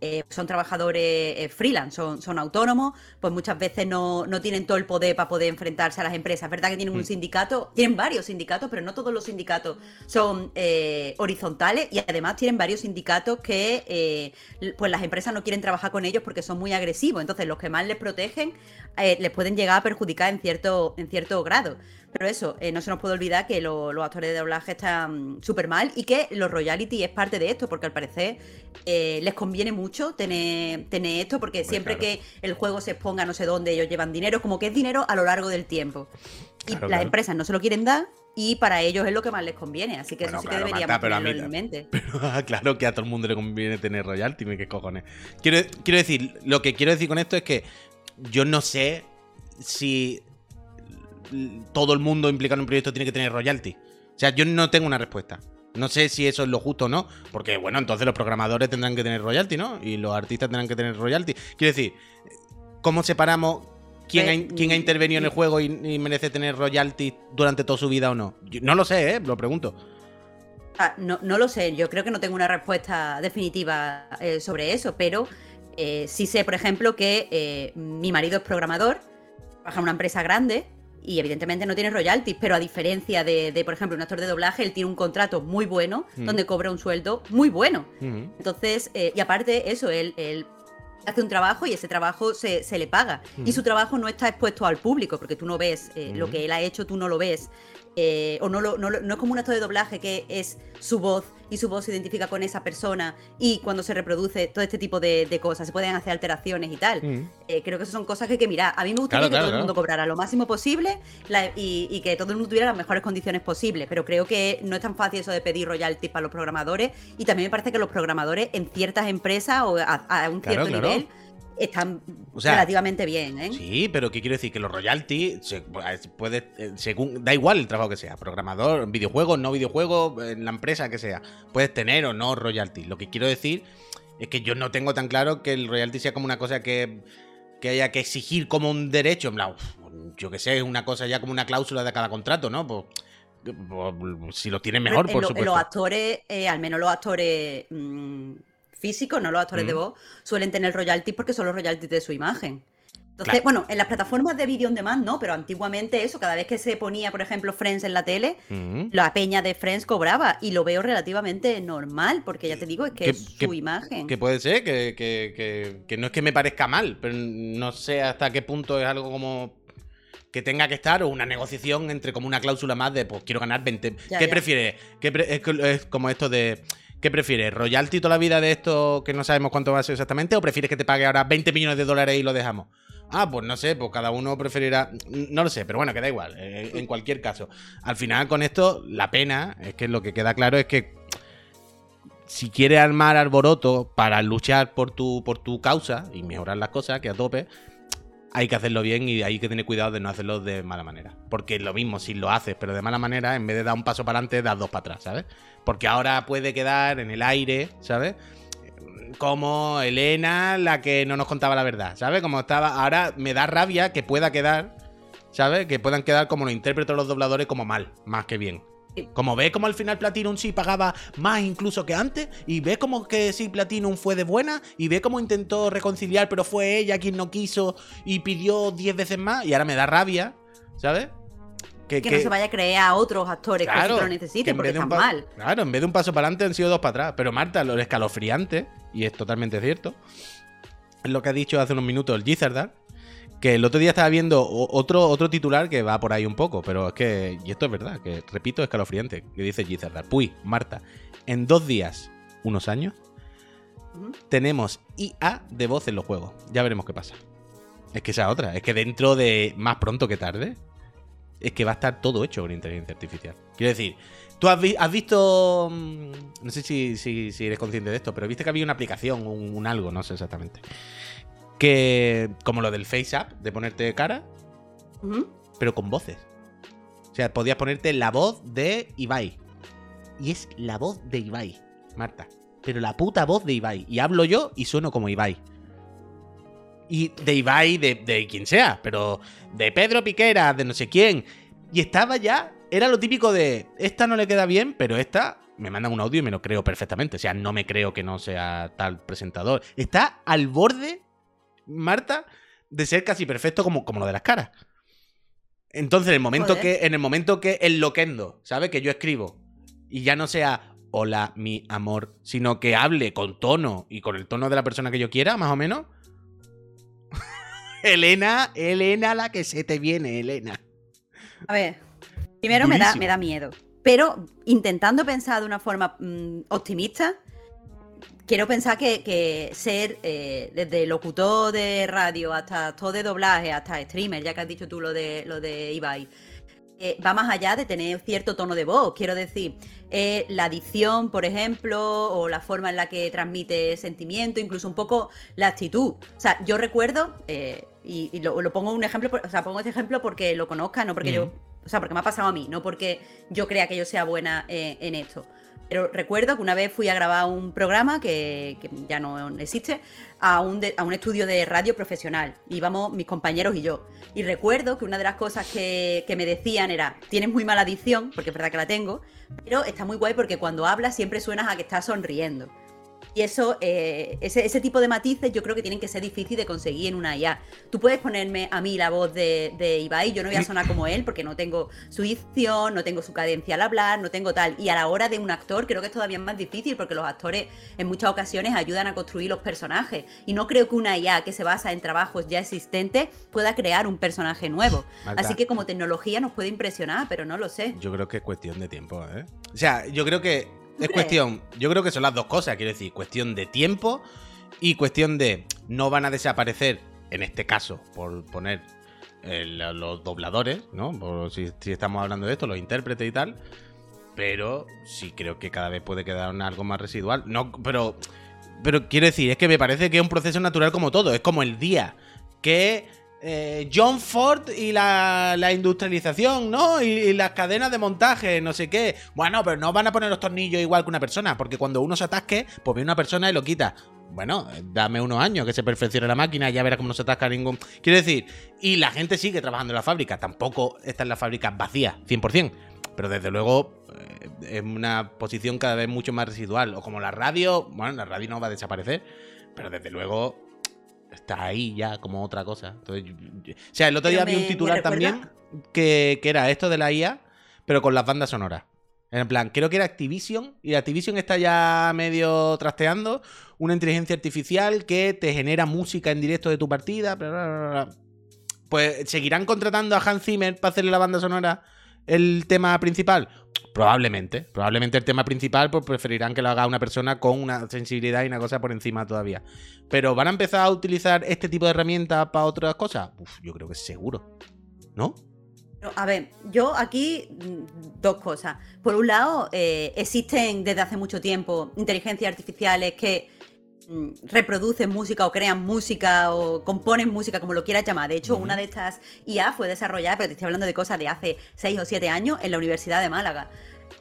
[SPEAKER 2] eh, son trabajadores eh, freelance, son, son, autónomos, pues muchas veces no, tienen todo el poder para poder enfrentarse a las empresas. Es verdad que tienen un mm. sindicato, tienen varios sindicatos, pero no todos los sindicatos son eh, horizontales y además tienen varios sindicatos que pues las empresas no quieren trabajar con ellos porque son muy agresivos. Entonces los que más les protegen les pueden llegar a perjudicar en cierto, en cierto grado. Pero eso, no se nos puede olvidar que los actores de doblaje están súper mal y que los royalty es parte de esto, porque al parecer les conviene mucho tener, tener esto, porque siempre que el juego se exponga no sé dónde, ellos llevan dinero, como que es dinero a lo largo del tiempo. Y las empresas no se lo quieren dar y para ellos es lo que más les conviene. Así que eso sí que deberíamos tenerlo en mente. [laughs]
[SPEAKER 1] Pero ah, claro que a todo el mundo le conviene tener royalty, ¿qué cojones? Quiero, quiero decir, lo que quiero decir con esto es que yo no sé si todo el mundo implicado en un proyecto tiene que tener royalty. O sea, yo no tengo una respuesta. No sé si eso es lo justo o no, porque bueno, entonces los programadores tendrán que tener royalty, ¿no? Y los artistas tendrán que tener royalty. Quiero decir, ¿cómo separamos quién, ha, quién ha intervenido en el juego y, merece tener royalty durante toda su vida o no? no lo sé, ¿eh? Lo pregunto.
[SPEAKER 2] Ah, no, no, lo sé, yo creo que no tengo una respuesta definitiva eh, sobre eso, pero eh, sí sé, por ejemplo, que eh, mi marido es programador, trabaja en una empresa grande y evidentemente no tiene royalties, pero a diferencia de, por ejemplo, un actor de doblaje, él tiene un contrato muy bueno mm. donde cobra un sueldo muy bueno. Mm. Entonces, eh, y aparte eso, él, él hace un trabajo y ese trabajo se, se le paga. Y mm. su trabajo no está expuesto al público, porque tú no ves eh, lo que él ha hecho, tú no lo ves. Eh, o no, no, no, es como un acto de doblaje que es su voz y su voz se identifica con esa persona y cuando se reproduce todo este tipo de, cosas, se pueden hacer alteraciones y tal. Mm. Eh, creo que esas son cosas que hay que mirar. A mí me gustaría que todo el mundo cobrara lo máximo posible y, que todo el mundo tuviera las mejores condiciones posibles, pero creo que no es tan fácil eso de pedir royalties para los programadores y también me parece que los programadores en ciertas empresas o a, un cierto nivel están relativamente bien, ¿eh?
[SPEAKER 1] Sí, pero ¿qué quiero decir? Que los royalties puede, eh, según, da igual el trabajo que sea, programador, videojuego, no videojuego, en la empresa que sea, puedes tener o no royalties. Lo que quiero decir es que yo no tengo tan claro que el royalty sea como una cosa que, haya que exigir como un derecho, en yo que sé, es una cosa ya como una cláusula de cada contrato, ¿no? Pues, pues si lo tienen mejor, por supuesto.
[SPEAKER 2] Los actores, eh, al menos los actores mm, físicos, no los actores de mm. voz, suelen tener royalties porque son los royalties de su imagen. Entonces, bueno, en las plataformas de video on demand no, pero antiguamente eso, cada vez que se ponía, por ejemplo, Friends en la tele, mm. la peña de Friends cobraba y lo veo relativamente normal, porque ya te digo, es que, es su imagen.
[SPEAKER 1] Que puede ser, que, que, no es que me parezca mal, pero no sé hasta qué punto es algo como que tenga que estar o una negociación entre como una cláusula más de, pues quiero ganar 20. ¿Qué prefieres? es como esto de ¿Qué prefieres? ¿Royalty toda la vida de esto que no sabemos cuánto va a ser exactamente? ¿O prefieres que te pague ahora 20 millones de dólares y lo dejamos? Ah, pues no sé, pues cada uno preferirá. No lo sé, pero bueno, que da igual. Eh, en cualquier caso. Al final, con esto, la pena es que lo que queda claro es que si quieres armar alboroto para luchar por tu, por tu causa y mejorar las cosas, que a tope, hay que hacerlo bien y hay que tener cuidado de no hacerlo de mala manera. Porque lo mismo, si lo haces, pero de mala manera, en vez de dar un paso para adelante, das dos para atrás, ¿sabes? Porque ahora puede quedar en el aire, ¿sabes? Como Elena, la que no nos contaba la verdad, ¿sabes? Como estaba. Ahora me da rabia que pueda quedar, ¿sabes? Que puedan quedar como los intérpretes los dobladores como mal, más que bien. Como ves como al final Platinum sí pagaba más incluso que antes, y ves como que sí Platinum fue de buena, y ves como intentó reconciliar, pero fue ella quien no quiso y pidió 10 veces más, y ahora me da rabia, ¿sabes?
[SPEAKER 2] Que, no se vaya a creer a otros actores que lo necesiten porque están mal.
[SPEAKER 1] Claro, en vez de un paso para adelante han sido dos para atrás. Pero Marta, lo escalofriante, y es totalmente cierto, es lo que ha dicho hace unos minutos el Gizardar, que el otro día estaba viendo otro, otro titular que va por ahí un poco, pero es que, y esto es verdad, que repito, escalofriante, que dice Gizardar. Puy, Marta, en dos días, unos años, tenemos IA de voz en los juegos. Ya veremos qué pasa. Es que esa otra, es que dentro de más pronto que tarde, es que va a estar todo hecho con inteligencia artificial. Quiero decir, tú has, visto, mm, no sé si, si, eres consciente de esto, pero viste que había una aplicación, un algo, no sé exactamente, que como lo del Face App, de ponerte cara, pero con voces. O sea, podías ponerte la voz de Ibai. Y es la voz de Ibai, Marta. Pero la puta voz de Ibai. Y hablo yo y sueno como Ibai. Y de Ibai, de, de quien sea, pero de Pedro Piquera, de no sé quién. Y estaba ya, era lo típico de, esta no le queda bien, pero esta me mandan un audio y me lo creo perfectamente. O sea, no me creo que no sea tal presentador. Está al borde Marta de ser casi perfecto como, como lo de las caras. Entonces, en el momento que, en el momento que el loquendo, ¿sabe? Que yo escribo y ya no sea hola, mi amor, sino que hable con tono y con el tono de la persona que yo quiera, más o menos. [laughs] Elena, Elena, la que se te viene, Elena.
[SPEAKER 2] A ver, primero me da, me da miedo. Pero intentando pensar de una forma mm, optimista, quiero pensar que, ser eh, desde locutor de radio hasta todo de doblaje, hasta streamer, ya que has dicho tú lo de, lo de Ibai, eh, va más allá de tener cierto tono de voz. Quiero decir, eh, la dicción, por ejemplo, o la forma en la que transmite sentimiento, incluso un poco la actitud. O sea, yo recuerdo, y, lo, pongo un ejemplo, o sea, pongo este ejemplo porque lo conozca, no porque yo, o sea, porque me ha pasado a mí, no porque yo crea que yo sea buena en esto. Pero recuerdo que una vez fui a grabar un programa que, ya no existe, a un, a un, estudio de radio profesional. Íbamos mis compañeros y yo. Y recuerdo que una de las cosas que, que, me decían era, tienes muy mala adicción, porque es verdad que la tengo, pero está muy guay porque cuando hablas siempre suenas a que estás sonriendo. Y eso, eh, ese, tipo de matices yo creo que tienen que ser difíciles de conseguir en una IA. Tú puedes ponerme a mí la voz de, de, Ibai, yo no voy a sonar como él porque no tengo su dicción, no tengo su cadencia al hablar, no tengo tal. Y a la hora de un actor creo que es todavía más difícil porque los actores en muchas ocasiones ayudan a construir los personajes. Y no creo que una IA que se basa en trabajos ya existentes pueda crear un personaje nuevo. Así que como tecnología nos puede impresionar, pero no lo sé.
[SPEAKER 1] Yo creo que es cuestión de tiempo, ¿eh? O sea, yo creo que es cuestión, yo creo que son las dos cosas, quiero decir, cuestión de tiempo y cuestión de no van a desaparecer, en este caso, por poner los dobladores, ¿no? Por, si, estamos hablando de esto, los intérpretes y tal. Pero sí creo que cada vez puede quedar algo más residual. No, pero. Pero quiero decir, es que me parece que es un proceso natural como todo. Es como el día que eh, John Ford y la, industrialización, ¿no? Y, las cadenas de montaje, no sé qué. Bueno, pero no van a poner los tornillos igual que una persona, porque cuando uno se atasque, pues viene una persona y lo quita. Bueno, dame unos años que se perfeccione la máquina, ya verás cómo no se atasca ningún. Quiero decir, y la gente sigue trabajando en la fábrica, tampoco está en la fábrica vacía, 100%. Pero desde luego eh, es una posición cada vez mucho más residual. O como la radio, bueno, la radio no va a desaparecer, pero desde luego está ahí ya como otra cosa. o sea, el otro día vi un titular también que, era esto de la IA, pero con las bandas sonoras. En plan, creo que era Activision, y Activision está ya medio trasteando una inteligencia artificial que te genera música en directo de tu partida. pues, ¿seguirán contratando a Hans Zimmer para hacerle la banda sonora el tema principal? Probablemente. Probablemente el tema principal pues preferirán que lo haga una persona con una sensibilidad y una cosa por encima todavía. Pero ¿van a empezar a utilizar este tipo de herramientas para otras cosas? Uf, yo creo que seguro. ¿No?
[SPEAKER 2] A ver, yo aquí mm, dos cosas. Por un lado, eh, existen desde hace mucho tiempo inteligencias artificiales que reproducen música o crean música o componen música, como lo quieras llamar. De hecho, una de estas IA fue desarrollada, pero te estoy hablando de cosas de hace 6 o 7 años en la Universidad de Málaga.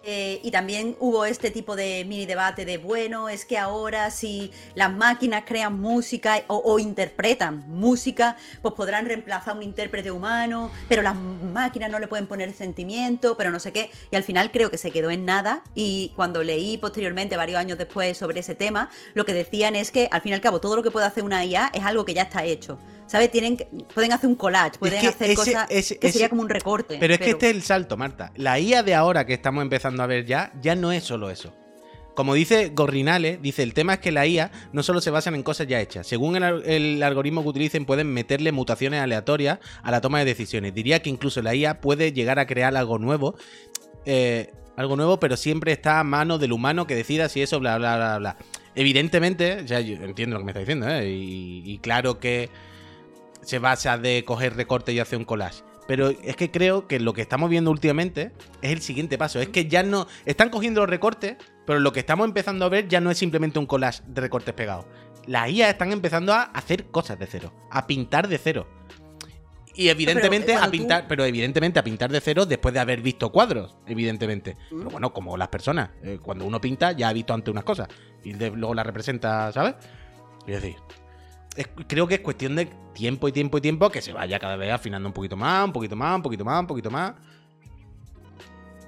[SPEAKER 2] Eh, y también hubo este tipo de mini debate de, bueno, es que ahora si las máquinas crean música o, interpretan música, pues podrán reemplazar a un intérprete humano, pero las máquinas no le pueden poner sentimiento, pero no sé qué. Y al final creo que se quedó en nada. Y cuando leí posteriormente, varios años después, sobre ese tema, lo que decían es que al fin y al cabo todo lo que puede hacer una IA es algo que ya está hecho. ¿Sabes? Tienen, pueden hacer un collage, pueden hacer cosas que sería como un recorte.
[SPEAKER 1] Pero es que este es el salto, Marta. La IA de ahora que estamos empezando a ver ya, ya no es solo eso. Como dice Gorrinale, dice, el tema es que la IA no solo se basan en cosas ya hechas. Según el, algoritmo que utilicen, pueden meterle mutaciones aleatorias a la toma de decisiones. Diría que incluso la IA puede llegar a crear algo nuevo. Eh, algo nuevo, pero siempre está a mano del humano que decida si eso, bla, bla, bla, bla. Evidentemente, ya yo entiendo lo que me está diciendo, ¿eh? y claro que se basa de coger recorte y hacer un collage. Pero es que creo que lo que estamos viendo últimamente es el siguiente paso. Es que ya no. Están cogiendo los recortes, pero lo que estamos empezando a ver ya no es simplemente un collage de recortes pegados. Las IA están empezando a hacer cosas de cero, a pintar de cero. Y evidentemente a pintar, pero evidentemente a pintar de cero después de haber visto cuadros, evidentemente. Pero bueno, como las personas, eh, cuando uno pinta ya ha visto antes unas cosas y luego las representa, ¿sabes? Es decir, creo que es cuestión de tiempo y tiempo y tiempo que se vaya cada vez afinando un poquito más, un poquito más, un poquito más, un poquito más.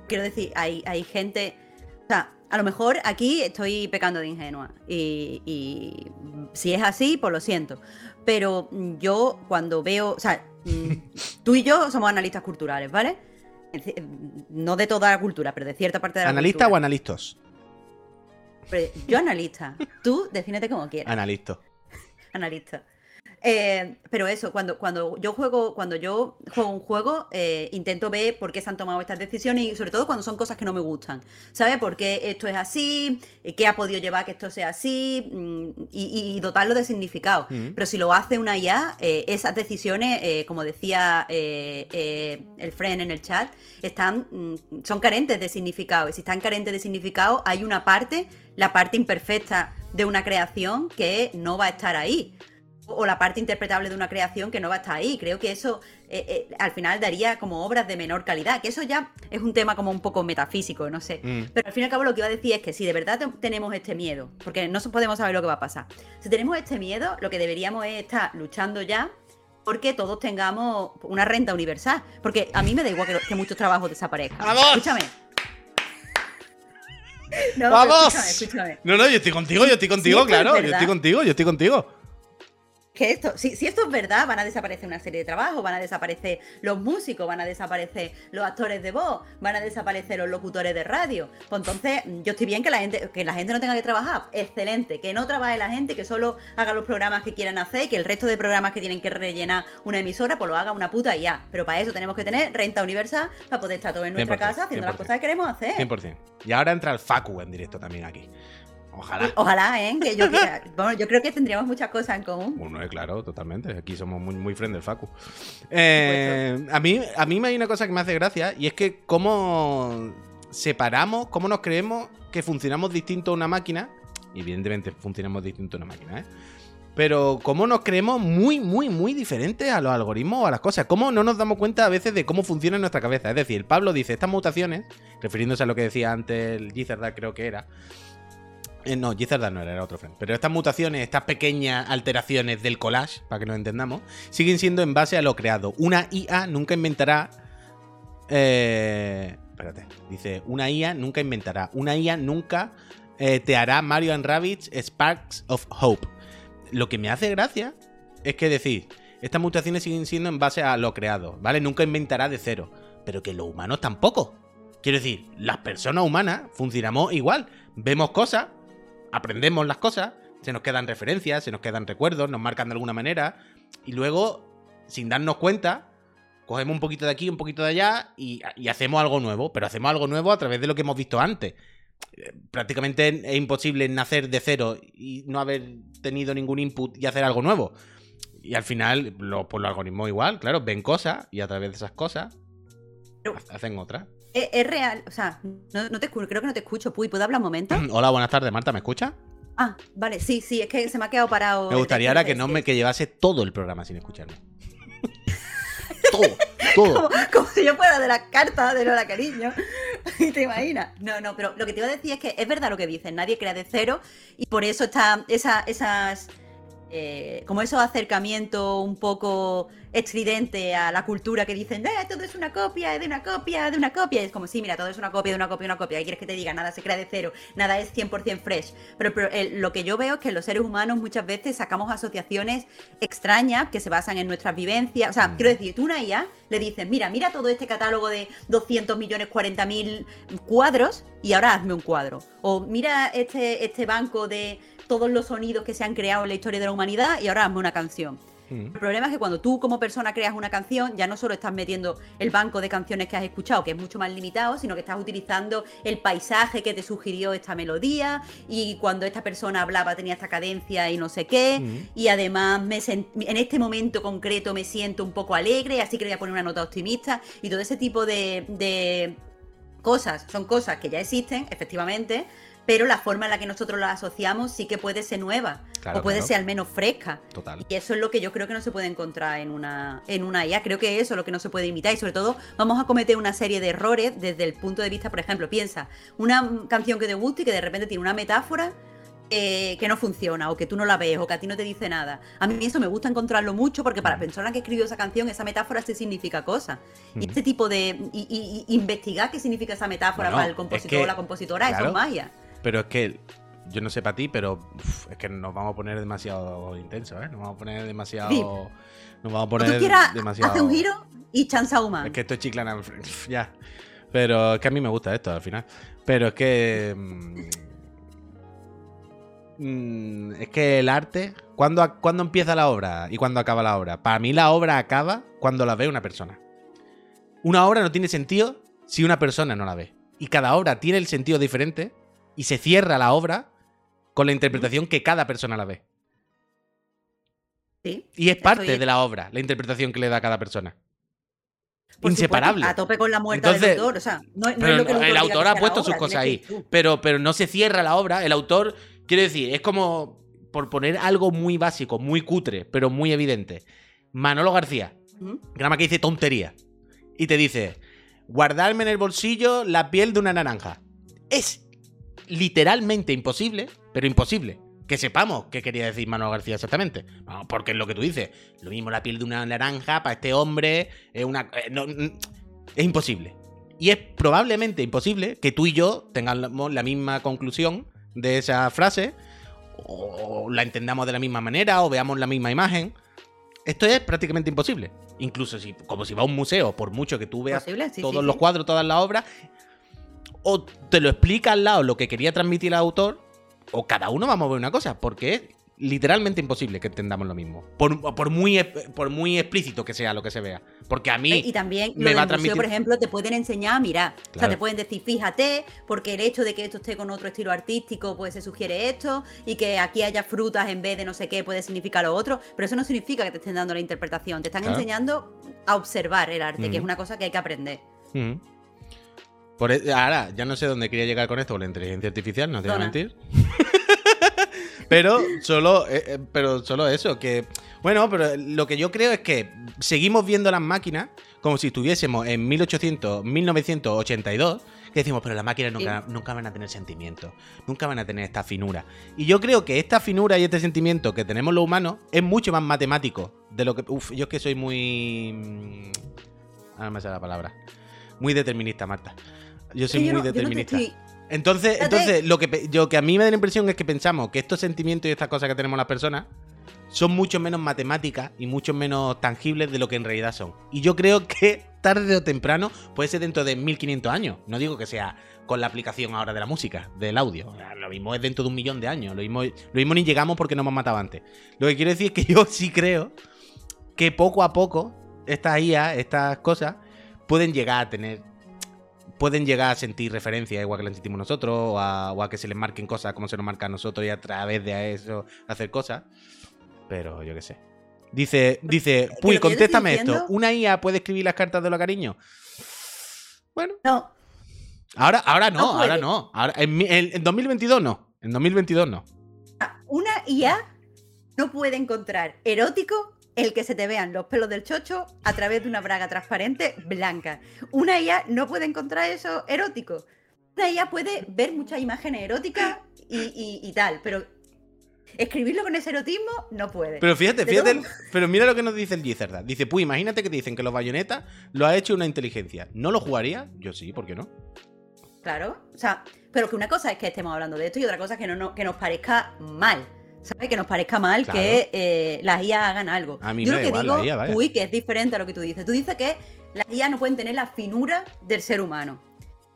[SPEAKER 2] Quiero decir, hay, hay gente. O sea, a lo mejor aquí estoy pecando de ingenua. Y, si es así, pues lo siento. Pero yo cuando veo. O sea, mm, tú y yo somos analistas culturales, ¿vale? No de toda la cultura, pero de cierta parte de la
[SPEAKER 1] ¿Analista o analistas?
[SPEAKER 2] yo analista. Tú defínete como quieras.
[SPEAKER 1] Analista
[SPEAKER 2] analista. Eh, pero eso, cuando, cuando yo juego, cuando yo juego un juego, eh, intento ver por qué se han tomado estas decisiones y sobre todo cuando son cosas que no me gustan. ¿Sabes? ¿Por qué esto es así? ¿Qué ha podido llevar a que esto sea así? Mm, y, dotarlo de significado. Mm. Pero si lo hace una IA, eh, esas decisiones, como decía el friend en el chat, están, mm, son carentes de significado. Y si están carentes de significado, hay una parte, la parte imperfecta de una creación que no va a estar ahí. O la parte interpretable de una creación que no va a estar ahí. Creo que eso eh, eh, al final daría como obras de menor calidad. Que eso ya es un tema como un poco metafísico, no sé. Mm. Pero al fin y al cabo lo que iba a decir es que si de verdad tenemos este miedo, porque no podemos saber lo que va a pasar. Si tenemos este miedo, lo que deberíamos es estar luchando ya porque todos tengamos una renta universal. Porque a mí me da igual que, que muchos trabajos desaparezcan.
[SPEAKER 1] ¡Vamos!
[SPEAKER 2] Escúchame. [laughs]
[SPEAKER 1] No, ¡Vamos! No, no, yo estoy contigo, yo estoy contigo, claro. Yo estoy contigo, yo estoy contigo
[SPEAKER 2] que esto, si, si, esto es verdad, van a desaparecer una serie de trabajos, van a desaparecer los músicos, van a desaparecer los actores de voz, van a desaparecer los locutores de radio. Pues entonces, yo estoy bien que la gente, que la gente no tenga que trabajar, excelente, que no trabaje la gente, que solo haga los programas que quieran hacer y que el resto de programas que tienen que rellenar una emisora, pues lo haga una puta y ya. Pero para eso tenemos que tener renta universal para poder estar todos en nuestra casa haciendo las cosas que queremos hacer. 100%.
[SPEAKER 1] Y ahora entra el Facu en directo también aquí. Ojalá.
[SPEAKER 2] Ojalá, ¿eh? Que yo, [laughs] bueno, yo creo que tendríamos muchas cosas en común.
[SPEAKER 1] Bueno, eh, claro, totalmente. Aquí somos muy, muy friend del Facu. Eh, a, mí, a mí me hay una cosa que me hace gracia y es que cómo separamos, cómo nos creemos que funcionamos distinto a una máquina. Evidentemente funcionamos distinto a una máquina, ¿eh? Pero cómo nos creemos muy, muy, muy diferentes a los algoritmos o a las cosas. Cómo no nos damos cuenta a veces de cómo funciona nuestra cabeza. Es decir, Pablo dice, estas mutaciones, refiriéndose a lo que decía antes el Gizardar, creo que era, eh, no, Gizarda no era, otro friend. Pero estas mutaciones, estas pequeñas alteraciones del collage, para que nos entendamos, siguen siendo en base a lo creado. Una IA nunca inventará. Eh, espérate. Dice: Una IA nunca inventará. Una IA nunca eh, te hará Mario and Sparks of Hope. Lo que me hace gracia es que decir, estas mutaciones siguen siendo en base a lo creado, ¿vale? Nunca inventará de cero. Pero que los humanos tampoco. Quiero decir, las personas humanas funcionamos igual. Vemos cosas, aprendemos las cosas, se nos quedan referencias, se nos quedan recuerdos, nos marcan de alguna manera, y luego, sin darnos cuenta, cogemos un poquito de aquí, un poquito de allá y, hacemos algo nuevo, pero hacemos algo nuevo a través de lo que hemos visto antes. Eh, prácticamente es imposible nacer de cero y no haber tenido ningún input y hacer algo nuevo. Y al final, lo, pues los algoritmos igual, claro, ven cosas y a través de esas cosas hacen otra.
[SPEAKER 2] Es, es real, o sea, no, no te escucho, creo que no te escucho, Puy, ¿puedo hablar un momento? [clears throat]
[SPEAKER 1] Hola, buenas tardes, Marta, ¿me escucha?
[SPEAKER 2] Ah, vale, sí, sí, es que se me ha quedado parado.
[SPEAKER 1] Me gustaría ahora que no me que llevase todo el programa sin escucharme. [laughs] todo, todo.
[SPEAKER 2] Como, como si yo fuera de las cartas de Lola Cariño. [laughs] ¿Te imaginas? No, no, pero lo que te iba a decir es que es verdad lo que dicen, nadie crea de cero y por eso está esa, esas. Eh, como esos acercamientos un poco estridente a la cultura que dicen, eh, todo es una copia, de una copia, de una copia. Y es como, sí, mira, todo es una copia, de una copia, de una copia. ¿Qué quieres que te diga? Nada se crea de cero, nada es 100% fresh. Pero, pero, eh, lo que yo veo es que los seres humanos muchas veces sacamos asociaciones extrañas que se basan en nuestras vivencias. O sea,
[SPEAKER 1] Mm.
[SPEAKER 2] quiero decir, tú una IA le dices, mira, mira todo este catálogo de 200 millones 40 mil cuadros y ahora hazme un cuadro. O mira este, este banco de todos los sonidos que se han creado en la historia de la humanidad y ahora hazme una canción.
[SPEAKER 1] Mm.
[SPEAKER 2] El problema es que cuando tú como persona creas una canción, ya no solo estás metiendo el banco de canciones que has escuchado, que es mucho más limitado, sino que estás utilizando el paisaje que te sugirió esta melodía y cuando esta persona hablaba tenía esta cadencia y no sé qué.
[SPEAKER 1] Mm.
[SPEAKER 2] Y además me en este momento concreto me siento un poco alegre, así que voy a poner una nota optimista y todo ese tipo de, de cosas, son cosas que ya existen, efectivamente, pero la forma en la que nosotros las asociamos sí que puede ser nueva
[SPEAKER 1] Claro,
[SPEAKER 2] o puede
[SPEAKER 1] claro.
[SPEAKER 2] ser al menos fresca.
[SPEAKER 1] Total.
[SPEAKER 2] Y eso es lo que yo creo que no se puede encontrar en una, en una IA. Creo que eso es lo que no se puede imitar. Y sobre todo, vamos a cometer una serie de errores desde el punto de vista, por ejemplo, piensa, una mm, canción que te guste y que de repente tiene una metáfora eh, que no funciona, o que tú no la ves, o que a ti no te dice nada. A mí eso me gusta encontrarlo mucho porque para la persona que escribió esa canción, esa metáfora sí significa cosas. Y
[SPEAKER 1] Ujú.
[SPEAKER 2] este tipo de. Y, y- y investigar qué significa esa metáfora
[SPEAKER 1] Bueno,
[SPEAKER 2] para el
[SPEAKER 1] es
[SPEAKER 2] compositor
[SPEAKER 1] que-
[SPEAKER 2] o la compositora, eso
[SPEAKER 1] claro.
[SPEAKER 2] es magia.
[SPEAKER 1] Pero es que yo no sé para ti, pero uf, es que nos vamos a poner demasiado intensos, ¿eh? Nos vamos a poner demasiado.
[SPEAKER 2] Sí.
[SPEAKER 1] Nos vamos a poner
[SPEAKER 2] tú quieras
[SPEAKER 1] demasiado.
[SPEAKER 2] hacer un giro y chanza humana.
[SPEAKER 1] Es que esto es chiclana. [laughs] Ya. Pero es que a mí me gusta esto al final. Pero es que. mm, mm, es que el arte. ¿cuándo, cuándo empieza la obra y cuándo acaba la obra? Para mí la obra acaba cuando la ve una persona. Una obra no tiene sentido si una persona no la ve. Y cada obra tiene el sentido diferente y se cierra la obra con la interpretación que cada persona la ve.
[SPEAKER 2] Sí.
[SPEAKER 1] Y es
[SPEAKER 2] Estoy-
[SPEAKER 1] parte de la obra, la interpretación que le da a cada persona.
[SPEAKER 2] Por
[SPEAKER 1] Inseparable.
[SPEAKER 2] supuesto, a tope con la muerte
[SPEAKER 1] Entonces,
[SPEAKER 2] del autor. O sea, no, es lo que el,
[SPEAKER 1] el
[SPEAKER 2] autor que
[SPEAKER 1] ha puesto sus cosas ahí. Pero, pero no se cierra la obra. El autor, quiero decir, es como por poner algo muy básico, muy cutre, pero muy evidente. Manolo García, grama que dice tontería. Y te dice, guardarme en el bolsillo la piel de una naranja. Es literalmente imposible, pero imposible. Que sepamos qué quería decir Manolo García exactamente. Porque es lo que tú dices. Lo mismo la piel de una naranja para este hombre es una... eh, no, es imposible. Y es probablemente imposible que tú y yo tengamos la misma conclusión de esa frase, o la entendamos de la misma manera, o veamos la misma imagen. Esto es prácticamente imposible. Incluso si, como si va a un museo, por mucho que tú veas
[SPEAKER 2] sí,
[SPEAKER 1] todos
[SPEAKER 2] sí,
[SPEAKER 1] los
[SPEAKER 2] sí.
[SPEAKER 1] cuadros, todas las obras, o te lo explica al lado lo que quería transmitir el autor, o cada uno vamos a ver una cosa, porque es literalmente imposible que entendamos lo mismo. Por, por muy, por muy explícito que sea lo que se vea. Porque a mí...
[SPEAKER 2] Eh, Y también
[SPEAKER 1] me
[SPEAKER 2] lo
[SPEAKER 1] va a
[SPEAKER 2] museo,
[SPEAKER 1] transmitir-
[SPEAKER 2] por ejemplo, te pueden enseñar a mirar. O sea, te pueden decir, fíjate, porque el hecho de que esto esté con otro estilo artístico, pues se sugiere esto, y que aquí haya frutas en vez de no sé qué, puede significar lo otro. Pero eso no significa que te estén dando la interpretación. Te están
[SPEAKER 1] Claro.
[SPEAKER 2] enseñando a observar el arte, que es una cosa que hay que aprender.
[SPEAKER 1] Por e- ahora, ya no sé dónde quería llegar con esto, con la inteligencia artificial, no te voy a mentir. [laughs] pero solo, eh, eh, pero solo eso, que bueno, pero lo que yo creo es que seguimos viendo las máquinas como si estuviésemos en 1800, 1982, que decimos, pero las máquinas nunca, nunca van a tener sentimientos, nunca van a tener esta finura. Y yo creo que esta finura y este sentimiento que tenemos los humanos es mucho más matemático de lo que, uf, yo es que soy muy, mm, ahora me sale la palabra, muy determinista, Marta. Yo soy
[SPEAKER 2] yo
[SPEAKER 1] muy
[SPEAKER 2] no- yo no te
[SPEAKER 1] determinista.
[SPEAKER 2] estoy-
[SPEAKER 1] Entonces, entonces lo que yo que a mí me da la impresión es que pensamos que estos sentimientos y estas cosas que tenemos las personas son mucho menos matemáticas y mucho menos tangibles de lo que en realidad son. Y yo creo que [laughs] tarde o temprano puede ser dentro de 1500 años. No digo que sea con la aplicación ahora de la música, del audio. Lo mismo es dentro de un millón de años. Lo mismo, lo mismo ni llegamos porque nos hemos matado antes. Lo que quiero decir es que yo [laughs] sí creo que poco a poco estas IA, estas cosas, pueden llegar a tener pueden llegar a sentir referencia igual que la sentimos nosotros, o a, o a que se les marquen cosas como se nos marca a nosotros y a través de eso hacer cosas. Pero yo qué sé. Dice, dice, Puy, contéstame esto. ¿Una IA puede escribir las cartas de los cariños? Bueno.
[SPEAKER 2] No.
[SPEAKER 1] Ahora, ahora no, ahora no. Ahora, en, en- en 2022 no. En 2022 no.
[SPEAKER 2] Una IA no puede encontrar erótico el que se te vean los pelos del chocho a través de una braga transparente blanca. Una IA no puede encontrar eso erótico. Una IA puede ver muchas imágenes eróticas y, y- y tal, pero escribirlo con ese erotismo no puede.
[SPEAKER 1] Pero fíjate, fíjate. Pero mira lo que nos dice el Gizerda. Dice, pues imagínate que te dicen que los bayonetas lo ha hecho una inteligencia. ¿No lo jugaría? Yo sí, ¿por qué no?
[SPEAKER 2] Claro, o sea, pero que una cosa es que estemos hablando de esto y otra cosa es que, no, no- que nos parezca mal. ¿Sabes? Que nos parezca mal
[SPEAKER 1] Claro.
[SPEAKER 2] que eh, las IA hagan algo.
[SPEAKER 1] A mí
[SPEAKER 2] Yo
[SPEAKER 1] me
[SPEAKER 2] lo que
[SPEAKER 1] igual
[SPEAKER 2] digo,
[SPEAKER 1] IA,
[SPEAKER 2] uy, que es diferente a lo que tú dices. Tú dices que las IA no pueden tener la finura del ser humano.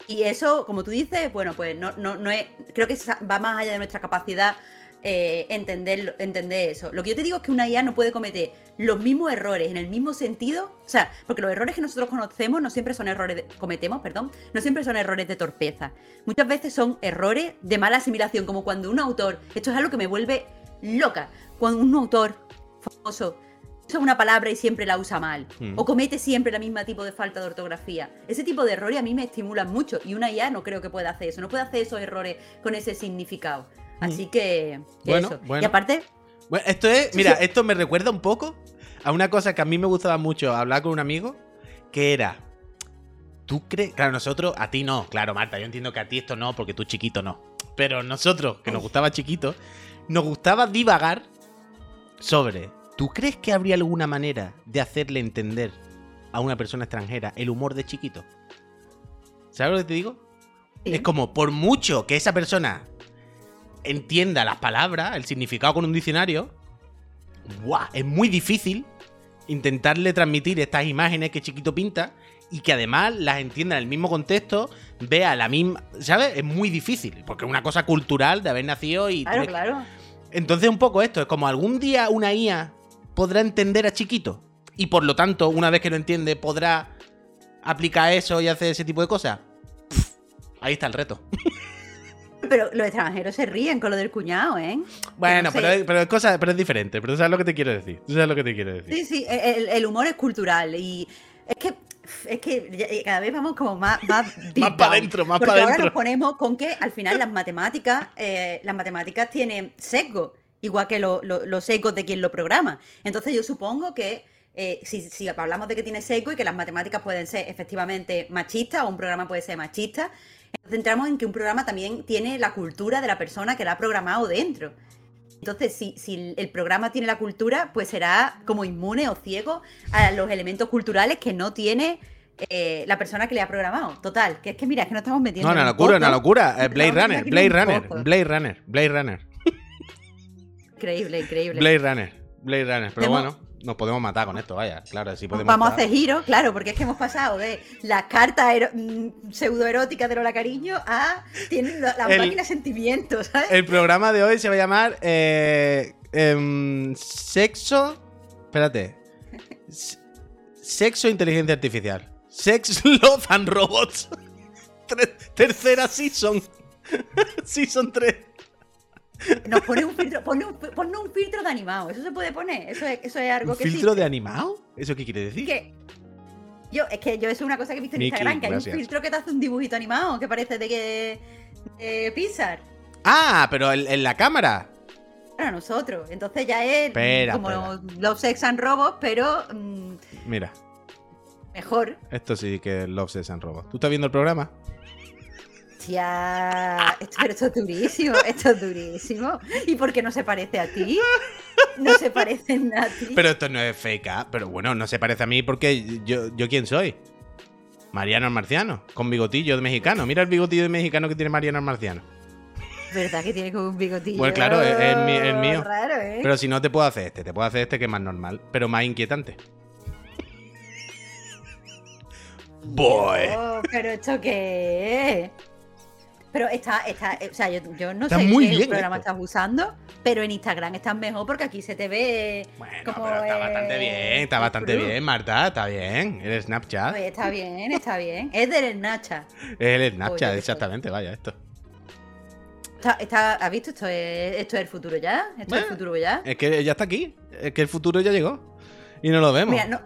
[SPEAKER 2] Y eso, como tú dices, bueno, pues no, no, no es. Creo que va más allá de nuestra capacidad eh, entender, entender eso. Lo que yo te digo es que una IA no puede cometer los mismos errores en el mismo sentido. O sea, porque los errores que nosotros conocemos no siempre son errores, de- cometemos, perdón, no siempre son errores de torpeza. Muchas veces son errores de mala asimilación, como cuando un autor, esto es algo que me vuelve loca, cuando un autor famoso usa una palabra y siempre la usa mal,
[SPEAKER 1] Mm.
[SPEAKER 2] o comete siempre el mismo tipo de falta de ortografía. Ese tipo de errores a mí me estimulan mucho y una IA no creo que pueda hacer eso, no puede hacer esos errores con ese significado. Así que, que
[SPEAKER 1] Bueno,
[SPEAKER 2] eso.
[SPEAKER 1] bueno.
[SPEAKER 2] Y aparte,
[SPEAKER 1] Bueno, esto es, mira, esto me recuerda un poco a una cosa que a mí me gustaba mucho hablar con un amigo, que era, ¿tú crees? Claro, nosotros, a ti no, claro, Marta, yo entiendo que a ti esto no, porque tú chiquito no. Pero nosotros, que nos gustaba chiquito, nos gustaba divagar sobre, ¿tú crees que habría alguna manera de hacerle entender a una persona extranjera el humor de chiquito? ¿Sabes lo que te digo?
[SPEAKER 2] sí.
[SPEAKER 1] Es como, por mucho que esa persona entienda las palabras, el significado con un diccionario, ¡guau! es muy difícil intentarle transmitir estas imágenes que Chiquito pinta y que además las entienda en el mismo contexto, vea la misma, ¿sabes? Es muy difícil, porque es una cosa cultural de haber nacido y...
[SPEAKER 2] claro, claro.
[SPEAKER 1] Entonces un poco esto, es como algún día una IA podrá entender a Chiquito y por lo tanto, una vez que lo entiende, podrá aplicar eso y hacer ese tipo de cosas. Ahí está el reto. [laughs]
[SPEAKER 2] Pero los extranjeros se ríen con lo del cuñado, ¿eh?
[SPEAKER 1] Bueno,
[SPEAKER 2] no sé.
[SPEAKER 1] pero, es- pero, cosa, pero es diferente. Pero tú sabes lo que te quiero decir. Tú sabes lo que te quiero decir.
[SPEAKER 2] Sí, sí, el, el humor es cultural y es que es que ya cada vez vamos como más más, [laughs]
[SPEAKER 1] Más pa'
[SPEAKER 2] down.
[SPEAKER 1] dentro, más
[SPEAKER 2] Porque ahora
[SPEAKER 1] dentro.
[SPEAKER 2] nos ponemos con que al final las matemáticas eh, las matemáticas tienen sesgo igual que lo- lo- los sesgos de quien lo programa entonces yo supongo que eh, si, si hablamos de que tiene sesgo y que las matemáticas pueden ser efectivamente machistas o un programa puede ser machista entonces entramos en que un programa también tiene la cultura de la persona que la ha programado dentro entonces, si, si el programa tiene la cultura, pues será como inmune o ciego a los elementos culturales que no tiene eh, la persona que le ha programado. Total, que es que mira, es que nos estamos metiendo.
[SPEAKER 1] No, una locura, una locura. Eh, Blade Runner, Blade Runner. Blade Runner, Blade Runner,
[SPEAKER 2] Increíble, increíble.
[SPEAKER 1] Blade Runner, Blade Runner. Pero bueno, nos podemos matar con esto, vaya. Claro, sí podemos.
[SPEAKER 2] Vamos a
[SPEAKER 1] estar-
[SPEAKER 2] hacer giro, claro, porque es que hemos pasado de las cartas mm, pseudoeróticas de Lola Cariño a tienen la, la
[SPEAKER 1] El-
[SPEAKER 2] máquina sentimientos, ¿sabes?
[SPEAKER 1] El programa de hoy se va a llamar eh, em, Sexo. Espérate. Sexo e Inteligencia Artificial. Sex, [laughs] Love and Robots. Tercera season. [laughs] season 3.
[SPEAKER 2] Nos pone un filtro, pone un, ponnos un filtro de animado, eso se puede poner, eso es, eso es algo
[SPEAKER 1] ¿Un
[SPEAKER 2] que
[SPEAKER 1] filtro
[SPEAKER 2] existe.
[SPEAKER 1] de animado? ¿Eso qué quiere decir?
[SPEAKER 2] que yo es que yo eso es una cosa que he visto en Instagram que hay
[SPEAKER 1] gracias.
[SPEAKER 2] un filtro que te hace un dibujito animado que parece de que de Pixar
[SPEAKER 1] Ah, pero en, en la cámara.
[SPEAKER 2] para nosotros entonces ya es
[SPEAKER 1] Espera,
[SPEAKER 2] como
[SPEAKER 1] espera.
[SPEAKER 2] Love Sex and Robots pero mm,
[SPEAKER 1] Mira,
[SPEAKER 2] mejor
[SPEAKER 1] esto sí que es Love, Sex and Robots. ¿Tú estás viendo el programa?
[SPEAKER 2] Esto, pero esto es durísimo esto es durísimo y por qué no se parece a ti no se parecen a ti
[SPEAKER 1] Pero esto no es fake, ¿ah? pero bueno, no se parece a mí porque yo, yo quién soy. Mariano el Marciano, con bigotillo de mexicano. Mira el bigotillo de mexicano que tiene Mariano el Marciano.
[SPEAKER 2] verdad que tiene como un bigotillo
[SPEAKER 1] Pues claro, es- es mi- el mío.
[SPEAKER 2] raro ¿eh?
[SPEAKER 1] Pero si no te puedo hacer este, te puedo hacer este que es más normal, pero más inquietante. [laughs] Boy.
[SPEAKER 2] Oh, pero esto qué es. Pero está, está, eh, o sea, yo, yo no
[SPEAKER 1] Está
[SPEAKER 2] sé
[SPEAKER 1] muy
[SPEAKER 2] qué
[SPEAKER 1] bien
[SPEAKER 2] programa
[SPEAKER 1] esto.
[SPEAKER 2] estás usando, pero en Instagram estás mejor porque aquí se te ve.
[SPEAKER 1] Bueno,
[SPEAKER 2] como,
[SPEAKER 1] pero está
[SPEAKER 2] eh,
[SPEAKER 1] bastante bien, está bastante bien, Marta, está bien. El Snapchat.
[SPEAKER 2] Está bien, está bien. Es del Nacha.
[SPEAKER 1] Es el Snapchat, exactamente, vaya, esto.
[SPEAKER 2] Está, está- ¿Has visto? Esto es, esto es el futuro ya. Esto es el futuro ya.
[SPEAKER 1] Es que ya está aquí, es que el futuro ya llegó. Y no lo vemos.
[SPEAKER 2] Mira, no,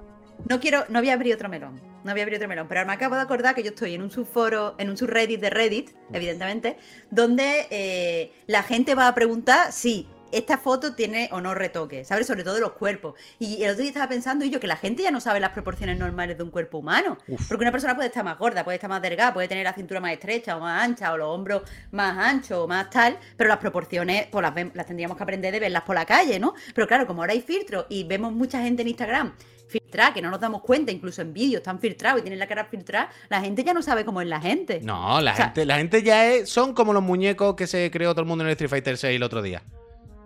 [SPEAKER 2] no quiero, no voy a abrir otro melón, no voy a abrir otro melón, pero me acabo de acordar que yo estoy en un subforo, en un subreddit de Reddit, evidentemente, donde eh, la gente va a preguntar si esta foto tiene o no retoque, ¿sabes? Sobre todo los cuerpos. Y el otro día estaba pensando y yo que la gente ya no sabe las proporciones normales de un cuerpo humano.
[SPEAKER 1] Uf.
[SPEAKER 2] Porque una persona puede estar más gorda, puede estar más delgada, puede tener la cintura más estrecha o más ancha, o los hombros más anchos o más tal, pero las proporciones pues las, las tendríamos que aprender de verlas por la calle, ¿no? Pero claro, como ahora hay filtros y vemos mucha gente en Instagram filtrada, que no nos damos cuenta, incluso en vídeos están filtrados y tienen la cara filtrada, la gente ya no sabe cómo es la gente.
[SPEAKER 1] No, la
[SPEAKER 2] O sea-
[SPEAKER 1] gente, la gente ya es, son como los muñecos que se creó todo el mundo en el Street Fighter 6 el otro día.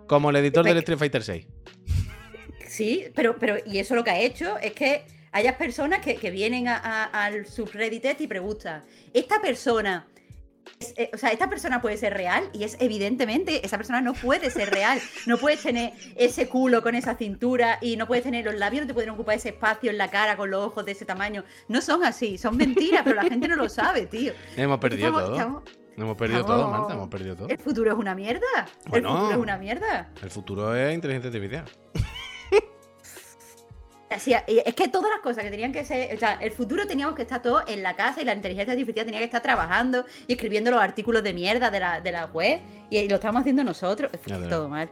[SPEAKER 1] Como el editor del Street Fighter 6.
[SPEAKER 2] Sí, pero, pero y eso lo que ha hecho es que hayas personas que, que vienen a- a- al subreddit este y preguntan, ¿esta persona, es- eh, o sea, esta persona puede ser real? Y es evidentemente, esa persona no puede ser real. No puedes tener ese culo con esa cintura y no puedes tener los labios, no te pueden ocupar ese espacio en la cara con los ojos de ese tamaño. No son así, son mentiras, pero la gente no lo sabe, tío.
[SPEAKER 1] Hemos perdido
[SPEAKER 2] Estamos-
[SPEAKER 1] todo.
[SPEAKER 2] estamos-
[SPEAKER 1] Hemos perdido
[SPEAKER 2] estamos-
[SPEAKER 1] todo, Marta, hemos perdido todo.
[SPEAKER 2] El futuro es una mierda.
[SPEAKER 1] Bueno.
[SPEAKER 2] El futuro es una mierda.
[SPEAKER 1] El futuro es inteligencia artificial. [laughs]
[SPEAKER 2] Así, es que todas las cosas que tenían que ser, o sea, el futuro teníamos que estar todos en la casa y la inteligencia artificial tenía que estar trabajando y escribiendo los artículos de mierda de la, de la web y, lo estamos haciendo nosotros. Es
[SPEAKER 1] Ya, desde
[SPEAKER 2] todo mal.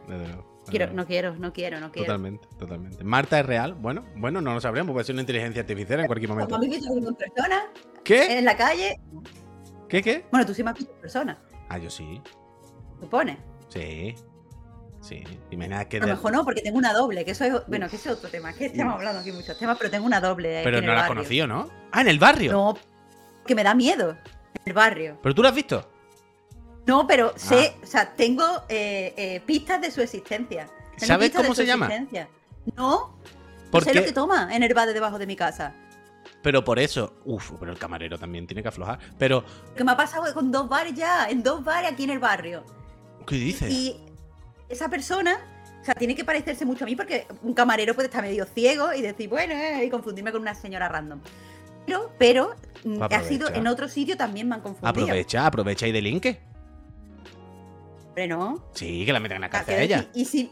[SPEAKER 2] Quiero, no quiero, no quiero, no quiero.
[SPEAKER 1] Totalmente, totalmente. Marta es real. Bueno, bueno, no lo sabremos, puede ser una inteligencia artificial en cualquier momento.
[SPEAKER 2] habéis visto en persona,
[SPEAKER 1] ¿Qué?
[SPEAKER 2] en la calle.
[SPEAKER 1] ¿Qué, qué?
[SPEAKER 2] Bueno, tú sí me has visto en persona,
[SPEAKER 1] Ah, yo sí.
[SPEAKER 2] supones.
[SPEAKER 1] Sí. Sí. Imagina que
[SPEAKER 2] A lo
[SPEAKER 1] de-
[SPEAKER 2] mejor no, porque tengo una doble, que eso es, bueno, que ese es otro tema, que estamos hablando aquí muchos temas, pero tengo una doble.
[SPEAKER 1] Pero no la has conocido, ¿no? Ah, en el barrio.
[SPEAKER 2] No, que me da miedo. En el barrio.
[SPEAKER 1] ¿Pero tú lo has visto?
[SPEAKER 2] No, pero sé,
[SPEAKER 1] Ah.
[SPEAKER 2] o sea, tengo eh, eh, pistas de su existencia. Tengo
[SPEAKER 1] ¿Sabes cómo
[SPEAKER 2] su
[SPEAKER 1] se llama?
[SPEAKER 2] existencia. No,
[SPEAKER 1] ¿Por
[SPEAKER 2] sé lo que toma en el bar de debajo de mi casa.
[SPEAKER 1] Pero por eso. Uf, pero el camarero también tiene que aflojar. Pero,
[SPEAKER 2] Que me ha pasado con dos bares ya, en dos bares aquí en el barrio.
[SPEAKER 1] ¿qué dices?
[SPEAKER 2] Y esa persona, o sea, tiene que parecerse mucho a mí porque un camarero puede estar medio ciego y decir, bueno, eh, y confundirme con una señora random. Pero, pero mm, ha sido
[SPEAKER 1] Aprovecha.
[SPEAKER 2] en otro sitio también me han confundido.
[SPEAKER 1] Aprovecha, aprovecha y delinque.
[SPEAKER 2] Hombre, no.
[SPEAKER 1] Sí, que la metan en la cárcel a ella.
[SPEAKER 2] ¿Y si,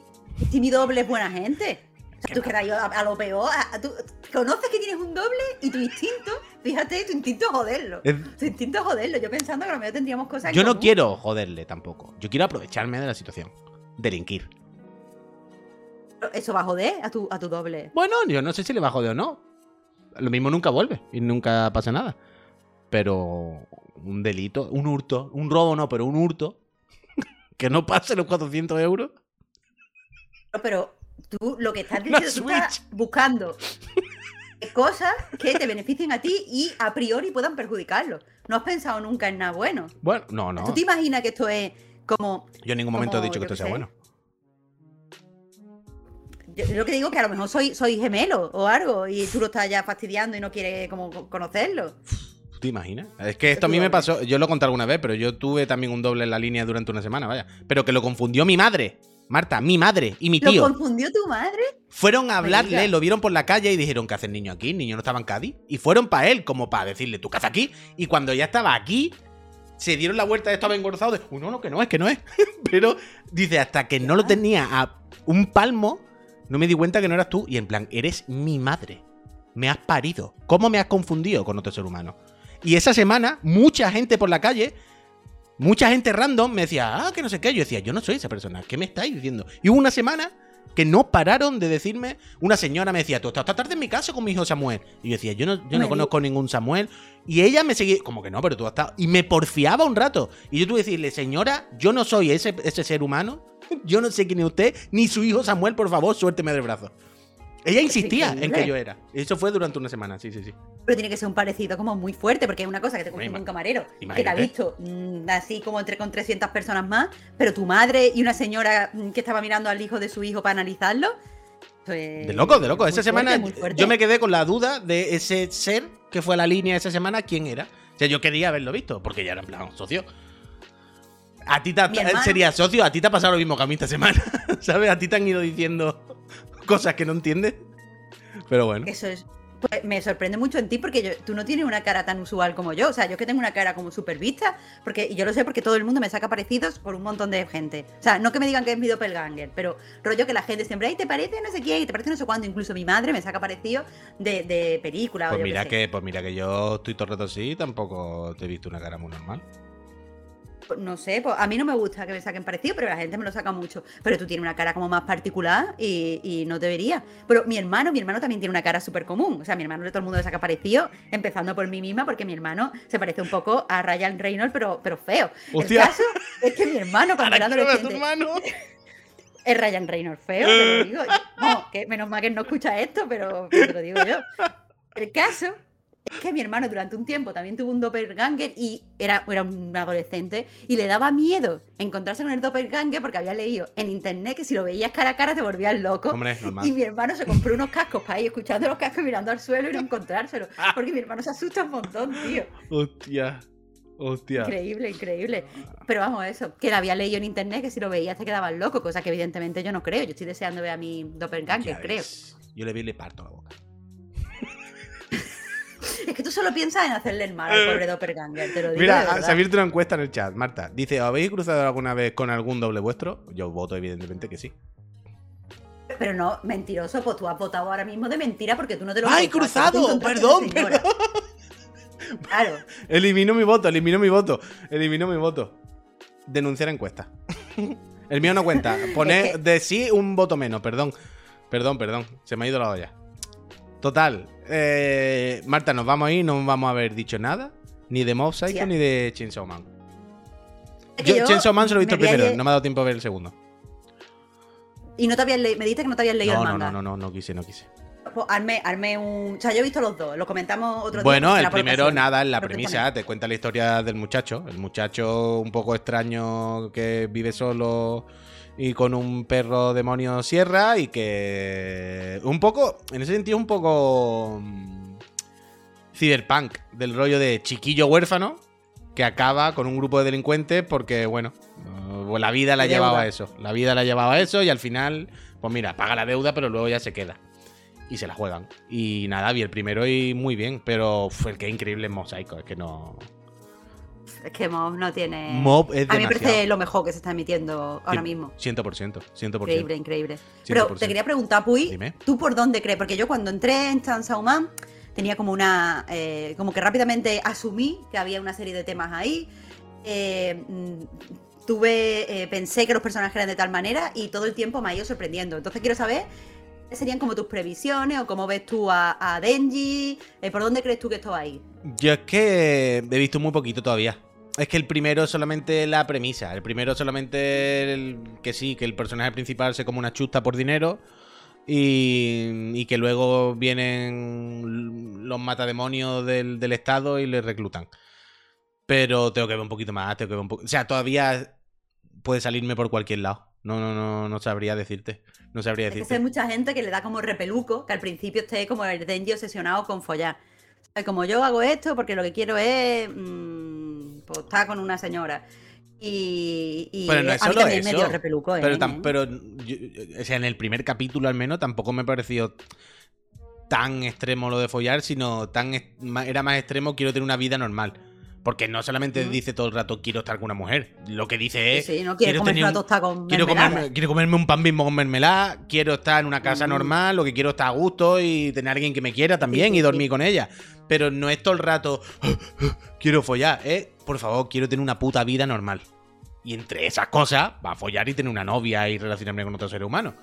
[SPEAKER 2] si mi doble es buena gente? O sea, tú que a, a lo peor. a- tú conoces que tienes un doble y tu instinto, fíjate, tu instinto es joderlo.
[SPEAKER 1] Es-
[SPEAKER 2] Tu instinto es joderlo. Yo pensando que a lo mejor tendríamos cosas
[SPEAKER 1] Yo no
[SPEAKER 2] común.
[SPEAKER 1] quiero joderle tampoco. Yo quiero aprovecharme de la situación. Delinquir.
[SPEAKER 2] Eso va a joder a tu, a tu doble.
[SPEAKER 1] Bueno, yo no sé si le va a joder o no. Lo mismo nunca vuelve y nunca pasa nada. Pero un delito, un hurto, un robo no, pero un hurto [laughs] que no pase los 400 euros.
[SPEAKER 2] Pero tú lo que estás [laughs] diciendo, tú estás buscando [laughs] cosas que te beneficien a ti y a priori puedan perjudicarlo. No has pensado nunca en nada bueno.
[SPEAKER 1] Bueno, no, no.
[SPEAKER 2] ¿Tú te imaginas que esto es como
[SPEAKER 1] Yo en ningún momento he dicho que esto sea bueno.
[SPEAKER 2] Yo, yo lo que digo es que a lo mejor soy, soy gemelo o algo y tú lo estás ya fastidiando y no quieres como co- conocerlo.
[SPEAKER 1] ¿Tú te imaginas? Es que esto a mí me pasó, yo lo conté alguna vez, pero yo tuve también un doble en la línea durante una semana, vaya. Pero que lo confundió mi madre. Marta, mi madre y mi
[SPEAKER 2] ¿Lo
[SPEAKER 1] tío.
[SPEAKER 2] confundió tu madre?
[SPEAKER 1] Fueron a hablarle, lo vieron por la calle y dijeron, ¿qué hace el niño aquí? El niño no estaba en Cádiz. Y fueron para él, como para decirle, ¿tú qué haces aquí? Y cuando ya estaba aquí, se dieron la vuelta, estaba engordado de, "Uh, no, no, que no es, que no es. [laughs] Pero dice, hasta que no lo tenía a un palmo, no me di cuenta que no eras tú. Y en plan, eres mi madre. Me has parido. ¿Cómo me has confundido con otro ser humano? Y esa semana, mucha gente por la calle, mucha gente random me decía, ah, que no sé qué. Yo decía, yo no soy esa persona. ¿Qué me estáis diciendo? Y hubo una semana que no pararon de decirme. Una señora me decía, tú estás esta tarde en mi casa con mi hijo Samuel. Y yo decía, yo no, yo no conozco ningún Samuel. Y ella me seguía, como que no, pero tú has estado. Y me porfiaba un rato. Y yo tuve que decirle, señora, yo no soy ese, ese ser humano. Yo no sé quién es usted, ni su hijo Samuel, por favor, suélteme del brazo. Ella insistía en que yo era. Eso fue durante una semana, sí, sí, sí.
[SPEAKER 2] Pero tiene que ser un parecido como muy fuerte, porque es una cosa que te confunde un camarero, que te ha visto mm, así como entre con 300 personas más, pero tu madre y una señora mm, que estaba mirando al hijo de su hijo para analizarlo. pues,
[SPEAKER 1] De loco, de loco. Esa
[SPEAKER 2] fuerte,
[SPEAKER 1] semana yo me quedé con la duda de ese ser que fue a la línea esa semana, quién era. O sea, yo quería haberlo visto, porque ya era en plan socio. A ti te sería socio, a ti te ha pasado lo mismo que a mí esta semana. [laughs] ¿Sabes? A ti te han ido diciendo cosas que no entiendes. Pero bueno.
[SPEAKER 2] Eso es pues me sorprende mucho en ti porque yo- tú no tienes una cara tan usual como yo. O sea, yo es que tengo una cara como súper vista, porque y yo lo sé porque todo el mundo me saca parecidos por un montón de gente. O sea, no que me digan que es mi doppelganger, pero rollo que la gente siempre, ay, te parece no sé quién, y te parece no sé cuándo. Incluso mi madre me saca parecido de, de película o
[SPEAKER 1] Pues
[SPEAKER 2] yo
[SPEAKER 1] mira
[SPEAKER 2] sé.
[SPEAKER 1] que, pues mira que yo estoy todo el rato así y tampoco te he visto una cara muy normal.
[SPEAKER 2] Pues No sé, pues a mí no me gusta que me saquen parecido, pero la gente me lo saca mucho. Pero tú tienes una cara como más particular y, y no debería. Pero mi hermano, mi hermano también tiene una cara súper común. O sea, mi hermano todo el mundo le saca parecido, empezando por mí misma, porque mi hermano se parece un poco a Ryan Reynolds, pero, pero feo.
[SPEAKER 1] Hostia.
[SPEAKER 2] El caso es que mi hermano, cuando era adolescente,
[SPEAKER 1] hermano. [laughs]
[SPEAKER 2] es Ryan Reynolds feo, te lo [laughs] digo. No, que menos mal que no escucha esto, pero, pero te lo digo yo. El caso es que mi hermano durante un tiempo también tuvo un doppelganger y era, era un adolescente y le daba miedo encontrarse con el doppelganger porque había leído en internet que si lo veías cara a cara te volvías loco.
[SPEAKER 1] Hombre.
[SPEAKER 2] Y mi hermano se compró unos cascos para ir escuchando los cascos mirando al suelo y no encontrárselo. [laughs] Porque mi hermano se asusta un montón, tío.
[SPEAKER 1] Hostia. Hostia.
[SPEAKER 2] Increíble, increíble. Pero vamos, eso, que había leído en internet que si lo veías te quedabas loco, cosa que evidentemente yo no creo. Yo estoy deseando ver a mi doppelganger, creo.
[SPEAKER 1] Yo le vi y le parto la boca.
[SPEAKER 2] Es que tú solo piensas en hacerle el mal al pobre doppelganger, te lo digo.
[SPEAKER 1] Mira, se ha abierto una encuesta en el chat. Marta dice: ¿Os habéis cruzado alguna vez con algún doble vuestro? Yo voto, evidentemente, que sí.
[SPEAKER 2] Pero no, mentiroso, pues tú has votado ahora mismo de mentira porque tú no te lo
[SPEAKER 1] ¡Ay, cruzado! Perdón,
[SPEAKER 2] señora. [laughs] Claro.
[SPEAKER 1] Elimino mi voto, elimino mi voto. Elimino mi voto. Denunciar encuesta. el mío no cuenta. [laughs] Poner de sí un voto menos, perdón. Perdón, perdón. Se me ha ido la olla. Total. eh, Marta, nos vamos a ir, no vamos a haber dicho nada. Ni de Mob Psycho ni de Chainsaw Man. Yo,
[SPEAKER 2] yo
[SPEAKER 1] Chainsaw Man se lo he visto
[SPEAKER 2] vi
[SPEAKER 1] primero, no me ha dado tiempo a ver el segundo.
[SPEAKER 2] Y no te habías leído, me dijiste que no te habías leído
[SPEAKER 1] No,
[SPEAKER 2] el
[SPEAKER 1] no,
[SPEAKER 2] manga.
[SPEAKER 1] no, no, no, no quise, no quise.
[SPEAKER 2] Pues armé, armé un. O sea, yo he visto los dos, lo comentamos otro día.
[SPEAKER 1] Bueno, el primero, nada, en la premisa, te cuenta la historia del muchacho. El muchacho un poco extraño que vive solo y con un perro demonio sierra y que... Un poco, en ese sentido, un poco... mm, Cyberpunk, del rollo de chiquillo huérfano que acaba con un grupo de delincuentes porque, bueno, eh, la vida la llevado a eso. La vida la ha llevado a eso y al final, pues mira, paga la deuda, pero luego ya se queda. Y se la juegan. Y nada, vi el primero y muy bien, pero fue el que increíble Mosaico, es que no...
[SPEAKER 2] Es que Mob no tiene.
[SPEAKER 1] Mob es
[SPEAKER 2] A mí me parece lo mejor que se está emitiendo ahora mismo.
[SPEAKER 1] 100%, 100%.
[SPEAKER 2] Increíble, increíble. Pero
[SPEAKER 1] 100%.
[SPEAKER 2] te quería preguntar, Puy,
[SPEAKER 1] Dime.
[SPEAKER 2] ¿tú por dónde crees? Porque yo cuando entré en Chainsaw Man tenía como una. eh, como que rápidamente asumí que había una serie de temas ahí. Eh, mm, tuve. eh, pensé que los personajes eran de tal manera y todo el tiempo me ha ido sorprendiendo. Entonces quiero saber. ¿qué serían como tus previsiones o cómo ves tú a, a Denji? Eh, ¿Por dónde crees tú que esto va a ir?
[SPEAKER 1] Yo es que he visto muy poquito todavía. Es que el primero es solamente la premisa. El primero es solamente el- que sí, que el personaje principal se come una chusta por dinero. Y, y que luego vienen los matademonios del, del estado y le reclutan. Pero tengo que ver un poquito más. Tengo que ver un po- o sea, todavía puede salirme por cualquier lado. No, no, no, no sabría decirte. No sabría
[SPEAKER 2] Es que
[SPEAKER 1] decirte.
[SPEAKER 2] hay mucha gente que le da como repeluco, que al principio esté como el Denji obsesionado con follar. O sea, como yo hago esto porque lo que quiero es mm, pues, estar con una señora. Y, y
[SPEAKER 1] Pero no es
[SPEAKER 2] a mí
[SPEAKER 1] solo
[SPEAKER 2] también me
[SPEAKER 1] eso.
[SPEAKER 2] dio repeluco.
[SPEAKER 1] Pero,
[SPEAKER 2] ¿eh?
[SPEAKER 1] tam- pero yo- o sea, en el primer capítulo al menos tampoco me pareció tan extremo lo de follar, sino tan era más extremo quiero tener una vida normal. Porque no solamente dice todo el rato quiero estar con una mujer, lo que dice
[SPEAKER 2] Sí,
[SPEAKER 1] es
[SPEAKER 2] sí, no quiere
[SPEAKER 1] quiero
[SPEAKER 2] comer
[SPEAKER 1] un-
[SPEAKER 2] con
[SPEAKER 1] quiero comerme, quiero comerme un pan mismo con mermelada, quiero estar en una casa
[SPEAKER 2] Mm.
[SPEAKER 1] normal, lo que quiero es estar a gusto y tener a alguien que me quiera también
[SPEAKER 2] sí,
[SPEAKER 1] y dormir
[SPEAKER 2] sí.
[SPEAKER 1] con ella. Pero no es todo el rato [gasps] quiero follar, eh, por favor, quiero tener una puta vida normal. Y entre esas cosas, va a follar y tener una novia y relacionarme con otro ser humano.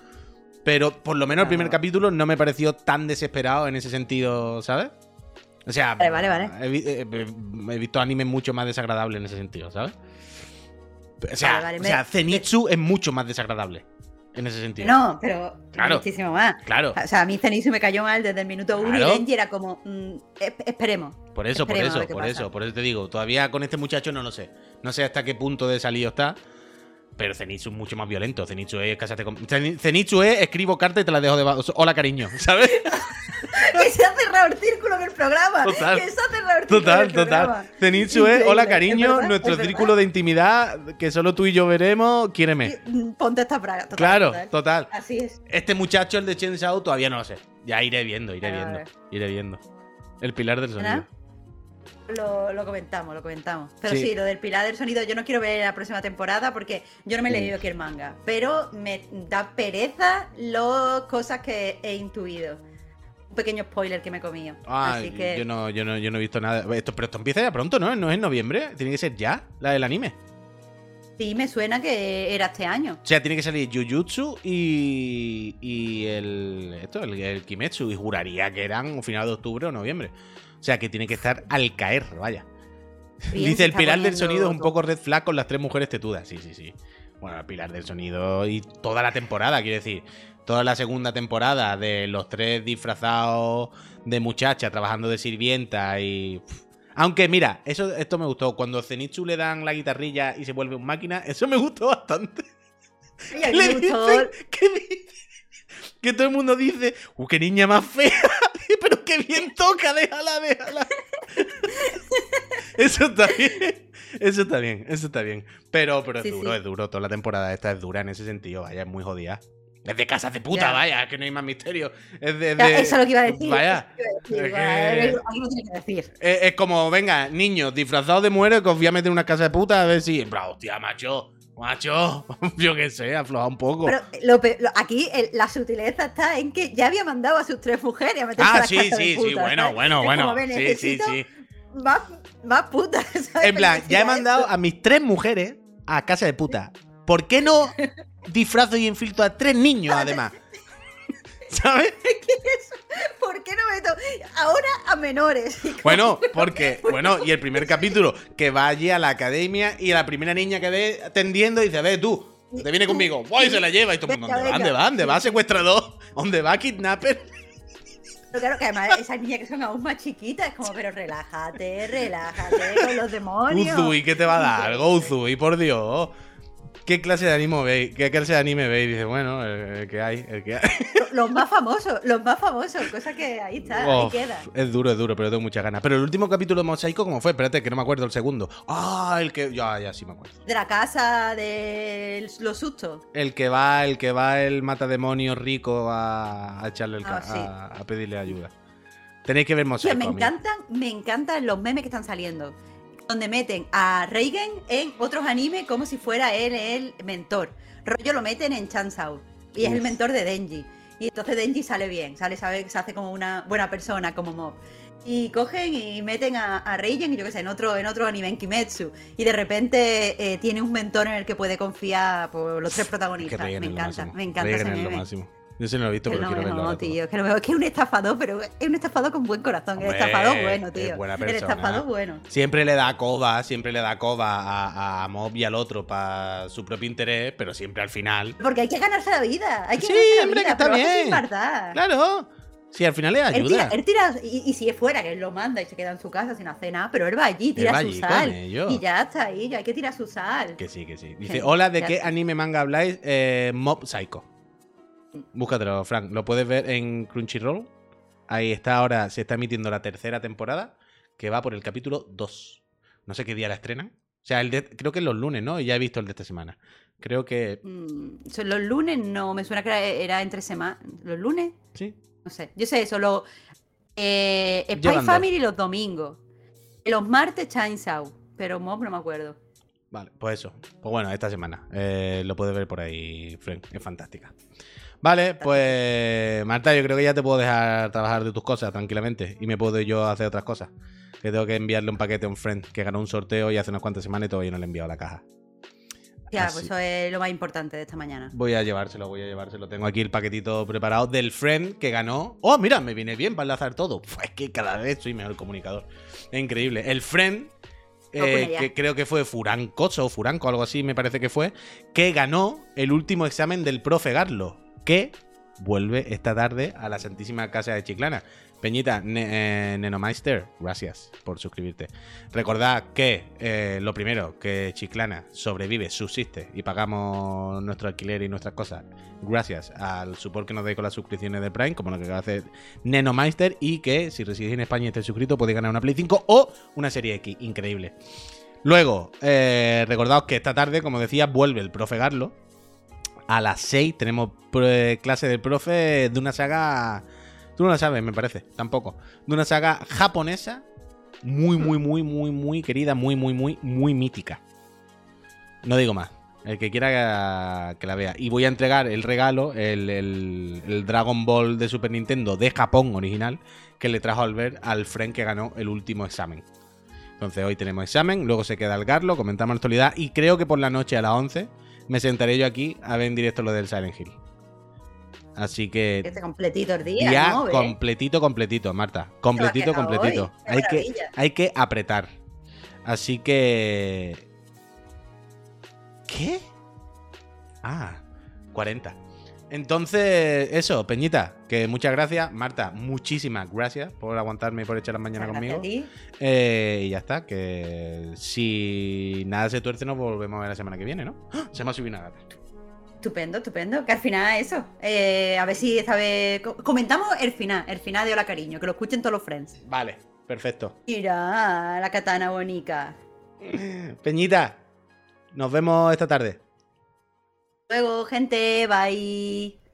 [SPEAKER 1] Pero por lo menos el primer capítulo no me pareció tan desesperado en ese sentido, ¿sabes? O sea,
[SPEAKER 2] Vale, vale, vale.
[SPEAKER 1] He, vi- eh, he visto animes mucho más desagradables en ese sentido, ¿sabes? O sea,
[SPEAKER 2] Vale, vale,
[SPEAKER 1] o
[SPEAKER 2] me-
[SPEAKER 1] sea Zenitsu es mucho más desagradable en ese sentido.
[SPEAKER 2] No, pero
[SPEAKER 1] Claro.
[SPEAKER 2] muchísimo más.
[SPEAKER 1] Claro,
[SPEAKER 2] O sea, a mí Zenitsu me cayó mal desde el minuto uno
[SPEAKER 1] Claro.
[SPEAKER 2] y Denji era como, mm, esp- esperemos.
[SPEAKER 1] por eso, por
[SPEAKER 2] esperemos
[SPEAKER 1] eso, por
[SPEAKER 2] pasa.
[SPEAKER 1] eso, por eso te digo. Todavía con este muchacho no lo sé. No sé hasta qué punto de salido está. Pero Zenitsu es mucho más violento. Zenitsu es cásate con. Zen- Zenitsu es escribo carta y te la dejo debajo. Hola, cariño, ¿sabes? [laughs]
[SPEAKER 2] que se ha cerrado el círculo en el programa.
[SPEAKER 1] Total.
[SPEAKER 2] Que se ha cerrado el círculo en
[SPEAKER 1] Total,
[SPEAKER 2] el programa.
[SPEAKER 1] total. Zenitsu es, hola cariño,
[SPEAKER 2] verdad,
[SPEAKER 1] nuestro círculo de intimidad que solo tú y yo veremos, quiéreme.
[SPEAKER 2] Mm, Ponte esta praga. total,
[SPEAKER 1] Claro,
[SPEAKER 2] total.
[SPEAKER 1] total.
[SPEAKER 2] Así es.
[SPEAKER 1] Este muchacho, el de Chainsaw, todavía no lo sé. Ya iré viendo, iré viendo. Iré viendo. El pilar del sonido.
[SPEAKER 2] Lo, lo comentamos, lo comentamos. Pero
[SPEAKER 1] Sí.
[SPEAKER 2] sí. lo del pilar del sonido, yo no quiero ver la próxima temporada porque yo no me he
[SPEAKER 1] Mm.
[SPEAKER 2] leído aquí el manga. Pero me da pereza las cosas que he intuido. Un pequeño spoiler que me he comido.
[SPEAKER 1] Ah,
[SPEAKER 2] Así que.
[SPEAKER 1] yo, no, yo, no, yo no he visto nada. Esto, pero esto empieza ya pronto, ¿no? No es en noviembre. Tiene que ser ya, la del anime.
[SPEAKER 2] Sí, me suena que era este año.
[SPEAKER 1] O sea, tiene que salir Jujutsu y. y el. Esto, el, el Kimetsu. Y juraría que eran final de octubre o noviembre. O sea, que tiene que estar al caer, vaya.
[SPEAKER 2] Bien,
[SPEAKER 1] Dice el pilar del sonido es un poco red flag con las tres mujeres tetudas. Sí, sí, sí. Bueno, el pilar del sonido y toda la temporada, quiero decir. Toda la segunda temporada de los tres disfrazados de muchacha trabajando de sirvienta y. Aunque mira, eso, esto me gustó. Cuando Zenitsu le dan la guitarrilla y se vuelve un máquina, eso me gustó bastante. Le
[SPEAKER 2] me gustó-
[SPEAKER 1] dicen que, dice- que todo el mundo dice, ¡uh, qué niña más fea! [laughs] Pero qué bien toca, déjala, déjala. Eso está bien. Eso está bien, eso está bien. Pero, pero es
[SPEAKER 2] Sí,
[SPEAKER 1] duro,
[SPEAKER 2] sí.
[SPEAKER 1] es duro. Toda la temporada esta es dura en ese sentido, vaya, es muy jodida. Es de casas de puta,
[SPEAKER 2] Ya.
[SPEAKER 1] vaya, que no hay más misterio. Es de.
[SPEAKER 2] Eso es lo que iba a decir.
[SPEAKER 1] Vaya.
[SPEAKER 2] es a
[SPEAKER 1] como, venga, niños, disfrazados de muere, que os voy a meter en una casa de puta a ver si. Plan, hostia, macho, macho. [laughs] Yo qué sé, afloja un poco.
[SPEAKER 2] Pero lo pe- lo- aquí el- la sutileza está en que ya había mandado a sus tres mujeres a meterse a
[SPEAKER 1] Ah,
[SPEAKER 2] la
[SPEAKER 1] sí,
[SPEAKER 2] casa de
[SPEAKER 1] sí, sí, bueno,
[SPEAKER 2] ¿sabes?
[SPEAKER 1] bueno,
[SPEAKER 2] Es
[SPEAKER 1] bueno.
[SPEAKER 2] como, "Ve,
[SPEAKER 1] Sí, sí, sí.
[SPEAKER 2] Más, más putas. [laughs] ¿sabes?
[SPEAKER 1] En plan, ya he mandado
[SPEAKER 2] esto.
[SPEAKER 1] a mis tres mujeres a casa de puta. ¿Por qué no disfrazo y infiltro a tres niños, además? [laughs] ¿Sabes?
[SPEAKER 2] ¿Por qué no meto ahora a menores? [laughs]
[SPEAKER 1] Bueno, porque, bueno, y el primer capítulo, que va allí a la academia y la primera niña que ve atendiendo dice, ve tú, te viene conmigo, ¡Buah! y se la lleva y todo el mundo, ¿dónde va? ¿Dónde va? ¿Dónde va? ¿Secuestrador? ¿Dónde va? ¿Kidnapper?
[SPEAKER 2] Pero claro que además esas niñas que son aún más chiquitas, es como, pero relájate, relájate con los demonios.
[SPEAKER 1] Uzui, ¿qué te va a dar Uzui? Por Dios. ¿Qué clase de anime veis? ¿Qué clase de anime veis? Dice, bueno, el, el que hay, el que hay.
[SPEAKER 2] Los más famosos, los más famosos, cosa que ahí está, ahí queda.
[SPEAKER 1] es duro, es duro, pero tengo muchas ganas. Pero el último capítulo de Mosaico, ¿cómo fue? Espérate, que no me acuerdo el segundo. Ah, el que. Ya, ya sí me acuerdo.
[SPEAKER 2] De la casa de los sustos.
[SPEAKER 1] El que va, el que va el matademonio rico a, a echarle el
[SPEAKER 2] Ah, sí.
[SPEAKER 1] a, a pedirle ayuda. Tenéis que ver Mosaico.
[SPEAKER 2] me encantan, me encantan los memes que están saliendo. Donde meten a Reigen en otros animes como si fuera él el mentor. Rollo lo meten en Chansao. Y es el mentor de Denji. Y entonces Denji sale bien, sale, sabe, se hace como una buena persona, como mob. Y cogen y meten a, a Reigen, yo qué sé, en otro, en otro anime, en Kimetsu. Y de repente eh, tiene un mentor en el que puede confiar por los tres protagonistas. Me encanta, me encanta
[SPEAKER 1] Reigen es lo máximo. Yo sí no lo he visto, pero
[SPEAKER 2] no,
[SPEAKER 1] quiero verlo.
[SPEAKER 2] no,
[SPEAKER 1] ahora
[SPEAKER 2] tío, que veo que es un estafador, pero es un estafador con buen corazón, el
[SPEAKER 1] Hombre,
[SPEAKER 2] estafador bueno,
[SPEAKER 1] es
[SPEAKER 2] tío.
[SPEAKER 1] buena
[SPEAKER 2] el
[SPEAKER 1] persona.
[SPEAKER 2] estafador bueno.
[SPEAKER 1] Siempre le da coba, siempre le da coba a, a Mob y al otro para su propio interés, pero siempre al final.
[SPEAKER 2] Porque hay que ganarse la vida, hay que
[SPEAKER 1] Sí,
[SPEAKER 2] ganarse la
[SPEAKER 1] hombre,
[SPEAKER 2] vida,
[SPEAKER 1] que está bien.
[SPEAKER 2] sin.
[SPEAKER 1] Claro. Sí, al final le
[SPEAKER 2] Él tira,
[SPEAKER 1] ayuda.
[SPEAKER 2] él tira- y, y si es fuera, que él lo manda y se queda en su casa sin hacer nada, pero él va allí, tira
[SPEAKER 1] va
[SPEAKER 2] su
[SPEAKER 1] allí
[SPEAKER 2] sal. Y ya está ahí, ya hay que tirar su sal.
[SPEAKER 1] Que sí, que sí. Dice, hola, ¿de qué anime manga habláis? Eh, Mob Psycho. Búscatelo, Frank. Lo puedes ver en Crunchyroll. Ahí está ahora, se está emitiendo la tercera temporada, que va por el capítulo 2. No sé qué día la estrenan. O sea, el de- creo que es los lunes, ¿no? Y ya he visto el de esta semana. Creo que...
[SPEAKER 2] Mm, son los lunes no, me suena que era, era entre semanas. ¿Los lunes?
[SPEAKER 1] Sí.
[SPEAKER 2] No sé. Yo sé eso, los eh, Spy
[SPEAKER 1] Llevan dos.
[SPEAKER 2] Family los domingos. Los martes Chainsaw, pero Mob no me acuerdo.
[SPEAKER 1] Vale, pues eso. Pues bueno, esta semana. Eh, lo puedes ver por ahí, Frank. Es fantástica. Vale, pues Marta, yo creo que ya te puedo dejar trabajar de tus cosas tranquilamente. Y me puedo yo hacer otras cosas. Que tengo que enviarle un paquete a un friend que ganó un sorteo y hace unas cuantas semanas y todavía no le he enviado la caja.
[SPEAKER 2] Ya,
[SPEAKER 1] Así.
[SPEAKER 2] pues eso es lo más importante de esta mañana.
[SPEAKER 1] Voy a llevárselo, voy a llevárselo. Tengo aquí el paquetito preparado del friend que ganó. Oh, mira, me viene bien para enlazar todo. Uf, es que cada vez soy mejor comunicador. Es increíble. El friend, eh, que creo que fue Furancoso o Furanco, algo así me parece que fue, que ganó el último examen del profe Garlo, que vuelve esta tarde a la Santísima Casa de Chiclana. Peñita, Ne- eh, gracias por suscribirte. Recordad que eh, lo primero, que Chiclana sobrevive, subsiste y pagamos nuestro alquiler y nuestras cosas gracias al support que nos dais con las suscripciones de Prime, como lo que acaba de hacer Nenomeister, y que si residís en España y estáis suscritos podéis ganar una Play 5 o una Serie X, increíble. Luego, eh, recordaos que esta tarde, como decía, vuelve el profe Garlo. A las 6 tenemos eh, clase del profe de una saga Tú no la sabes, me parece, tampoco. De una saga japonesa muy, muy, muy, muy, muy querida, muy, muy, muy, muy mítica. No digo más. El que quiera que la vea. Y voy a entregar el regalo, el, el, Dragon Ball de Super Nintendo de Japón original, que le trajo al ver al friend que ganó el último examen. Entonces hoy tenemos examen, luego se queda el Garlo, comentamos la actualidad y creo que por la noche a las 11 me sentaré yo aquí a ver en directo lo del Silent Hill. Así que.
[SPEAKER 2] Este completito el día. Ya,
[SPEAKER 1] completito, completito, Marta. Completito, completito. Hay que, hay que apretar. Así que. ¿Qué? Ah, 40. Entonces, eso, Peñita, que muchas gracias. Marta, muchísimas gracias por aguantarme y por echar la mañana conmigo. Eh, y ya está, que si nada se tuerce, nos volvemos a ver la semana que viene, ¿no? ¡Ah! Se me ha subido una gata.
[SPEAKER 2] Estupendo, estupendo. Que al final eso. Eh, a ver si esta vez. Comentamos el final, el final de Hola Cariño, que lo escuchen todos los friends.
[SPEAKER 1] Vale, perfecto.
[SPEAKER 2] Mira, la katana bonita.
[SPEAKER 1] Peñita, nos vemos esta tarde.
[SPEAKER 2] Luego, gente, bye.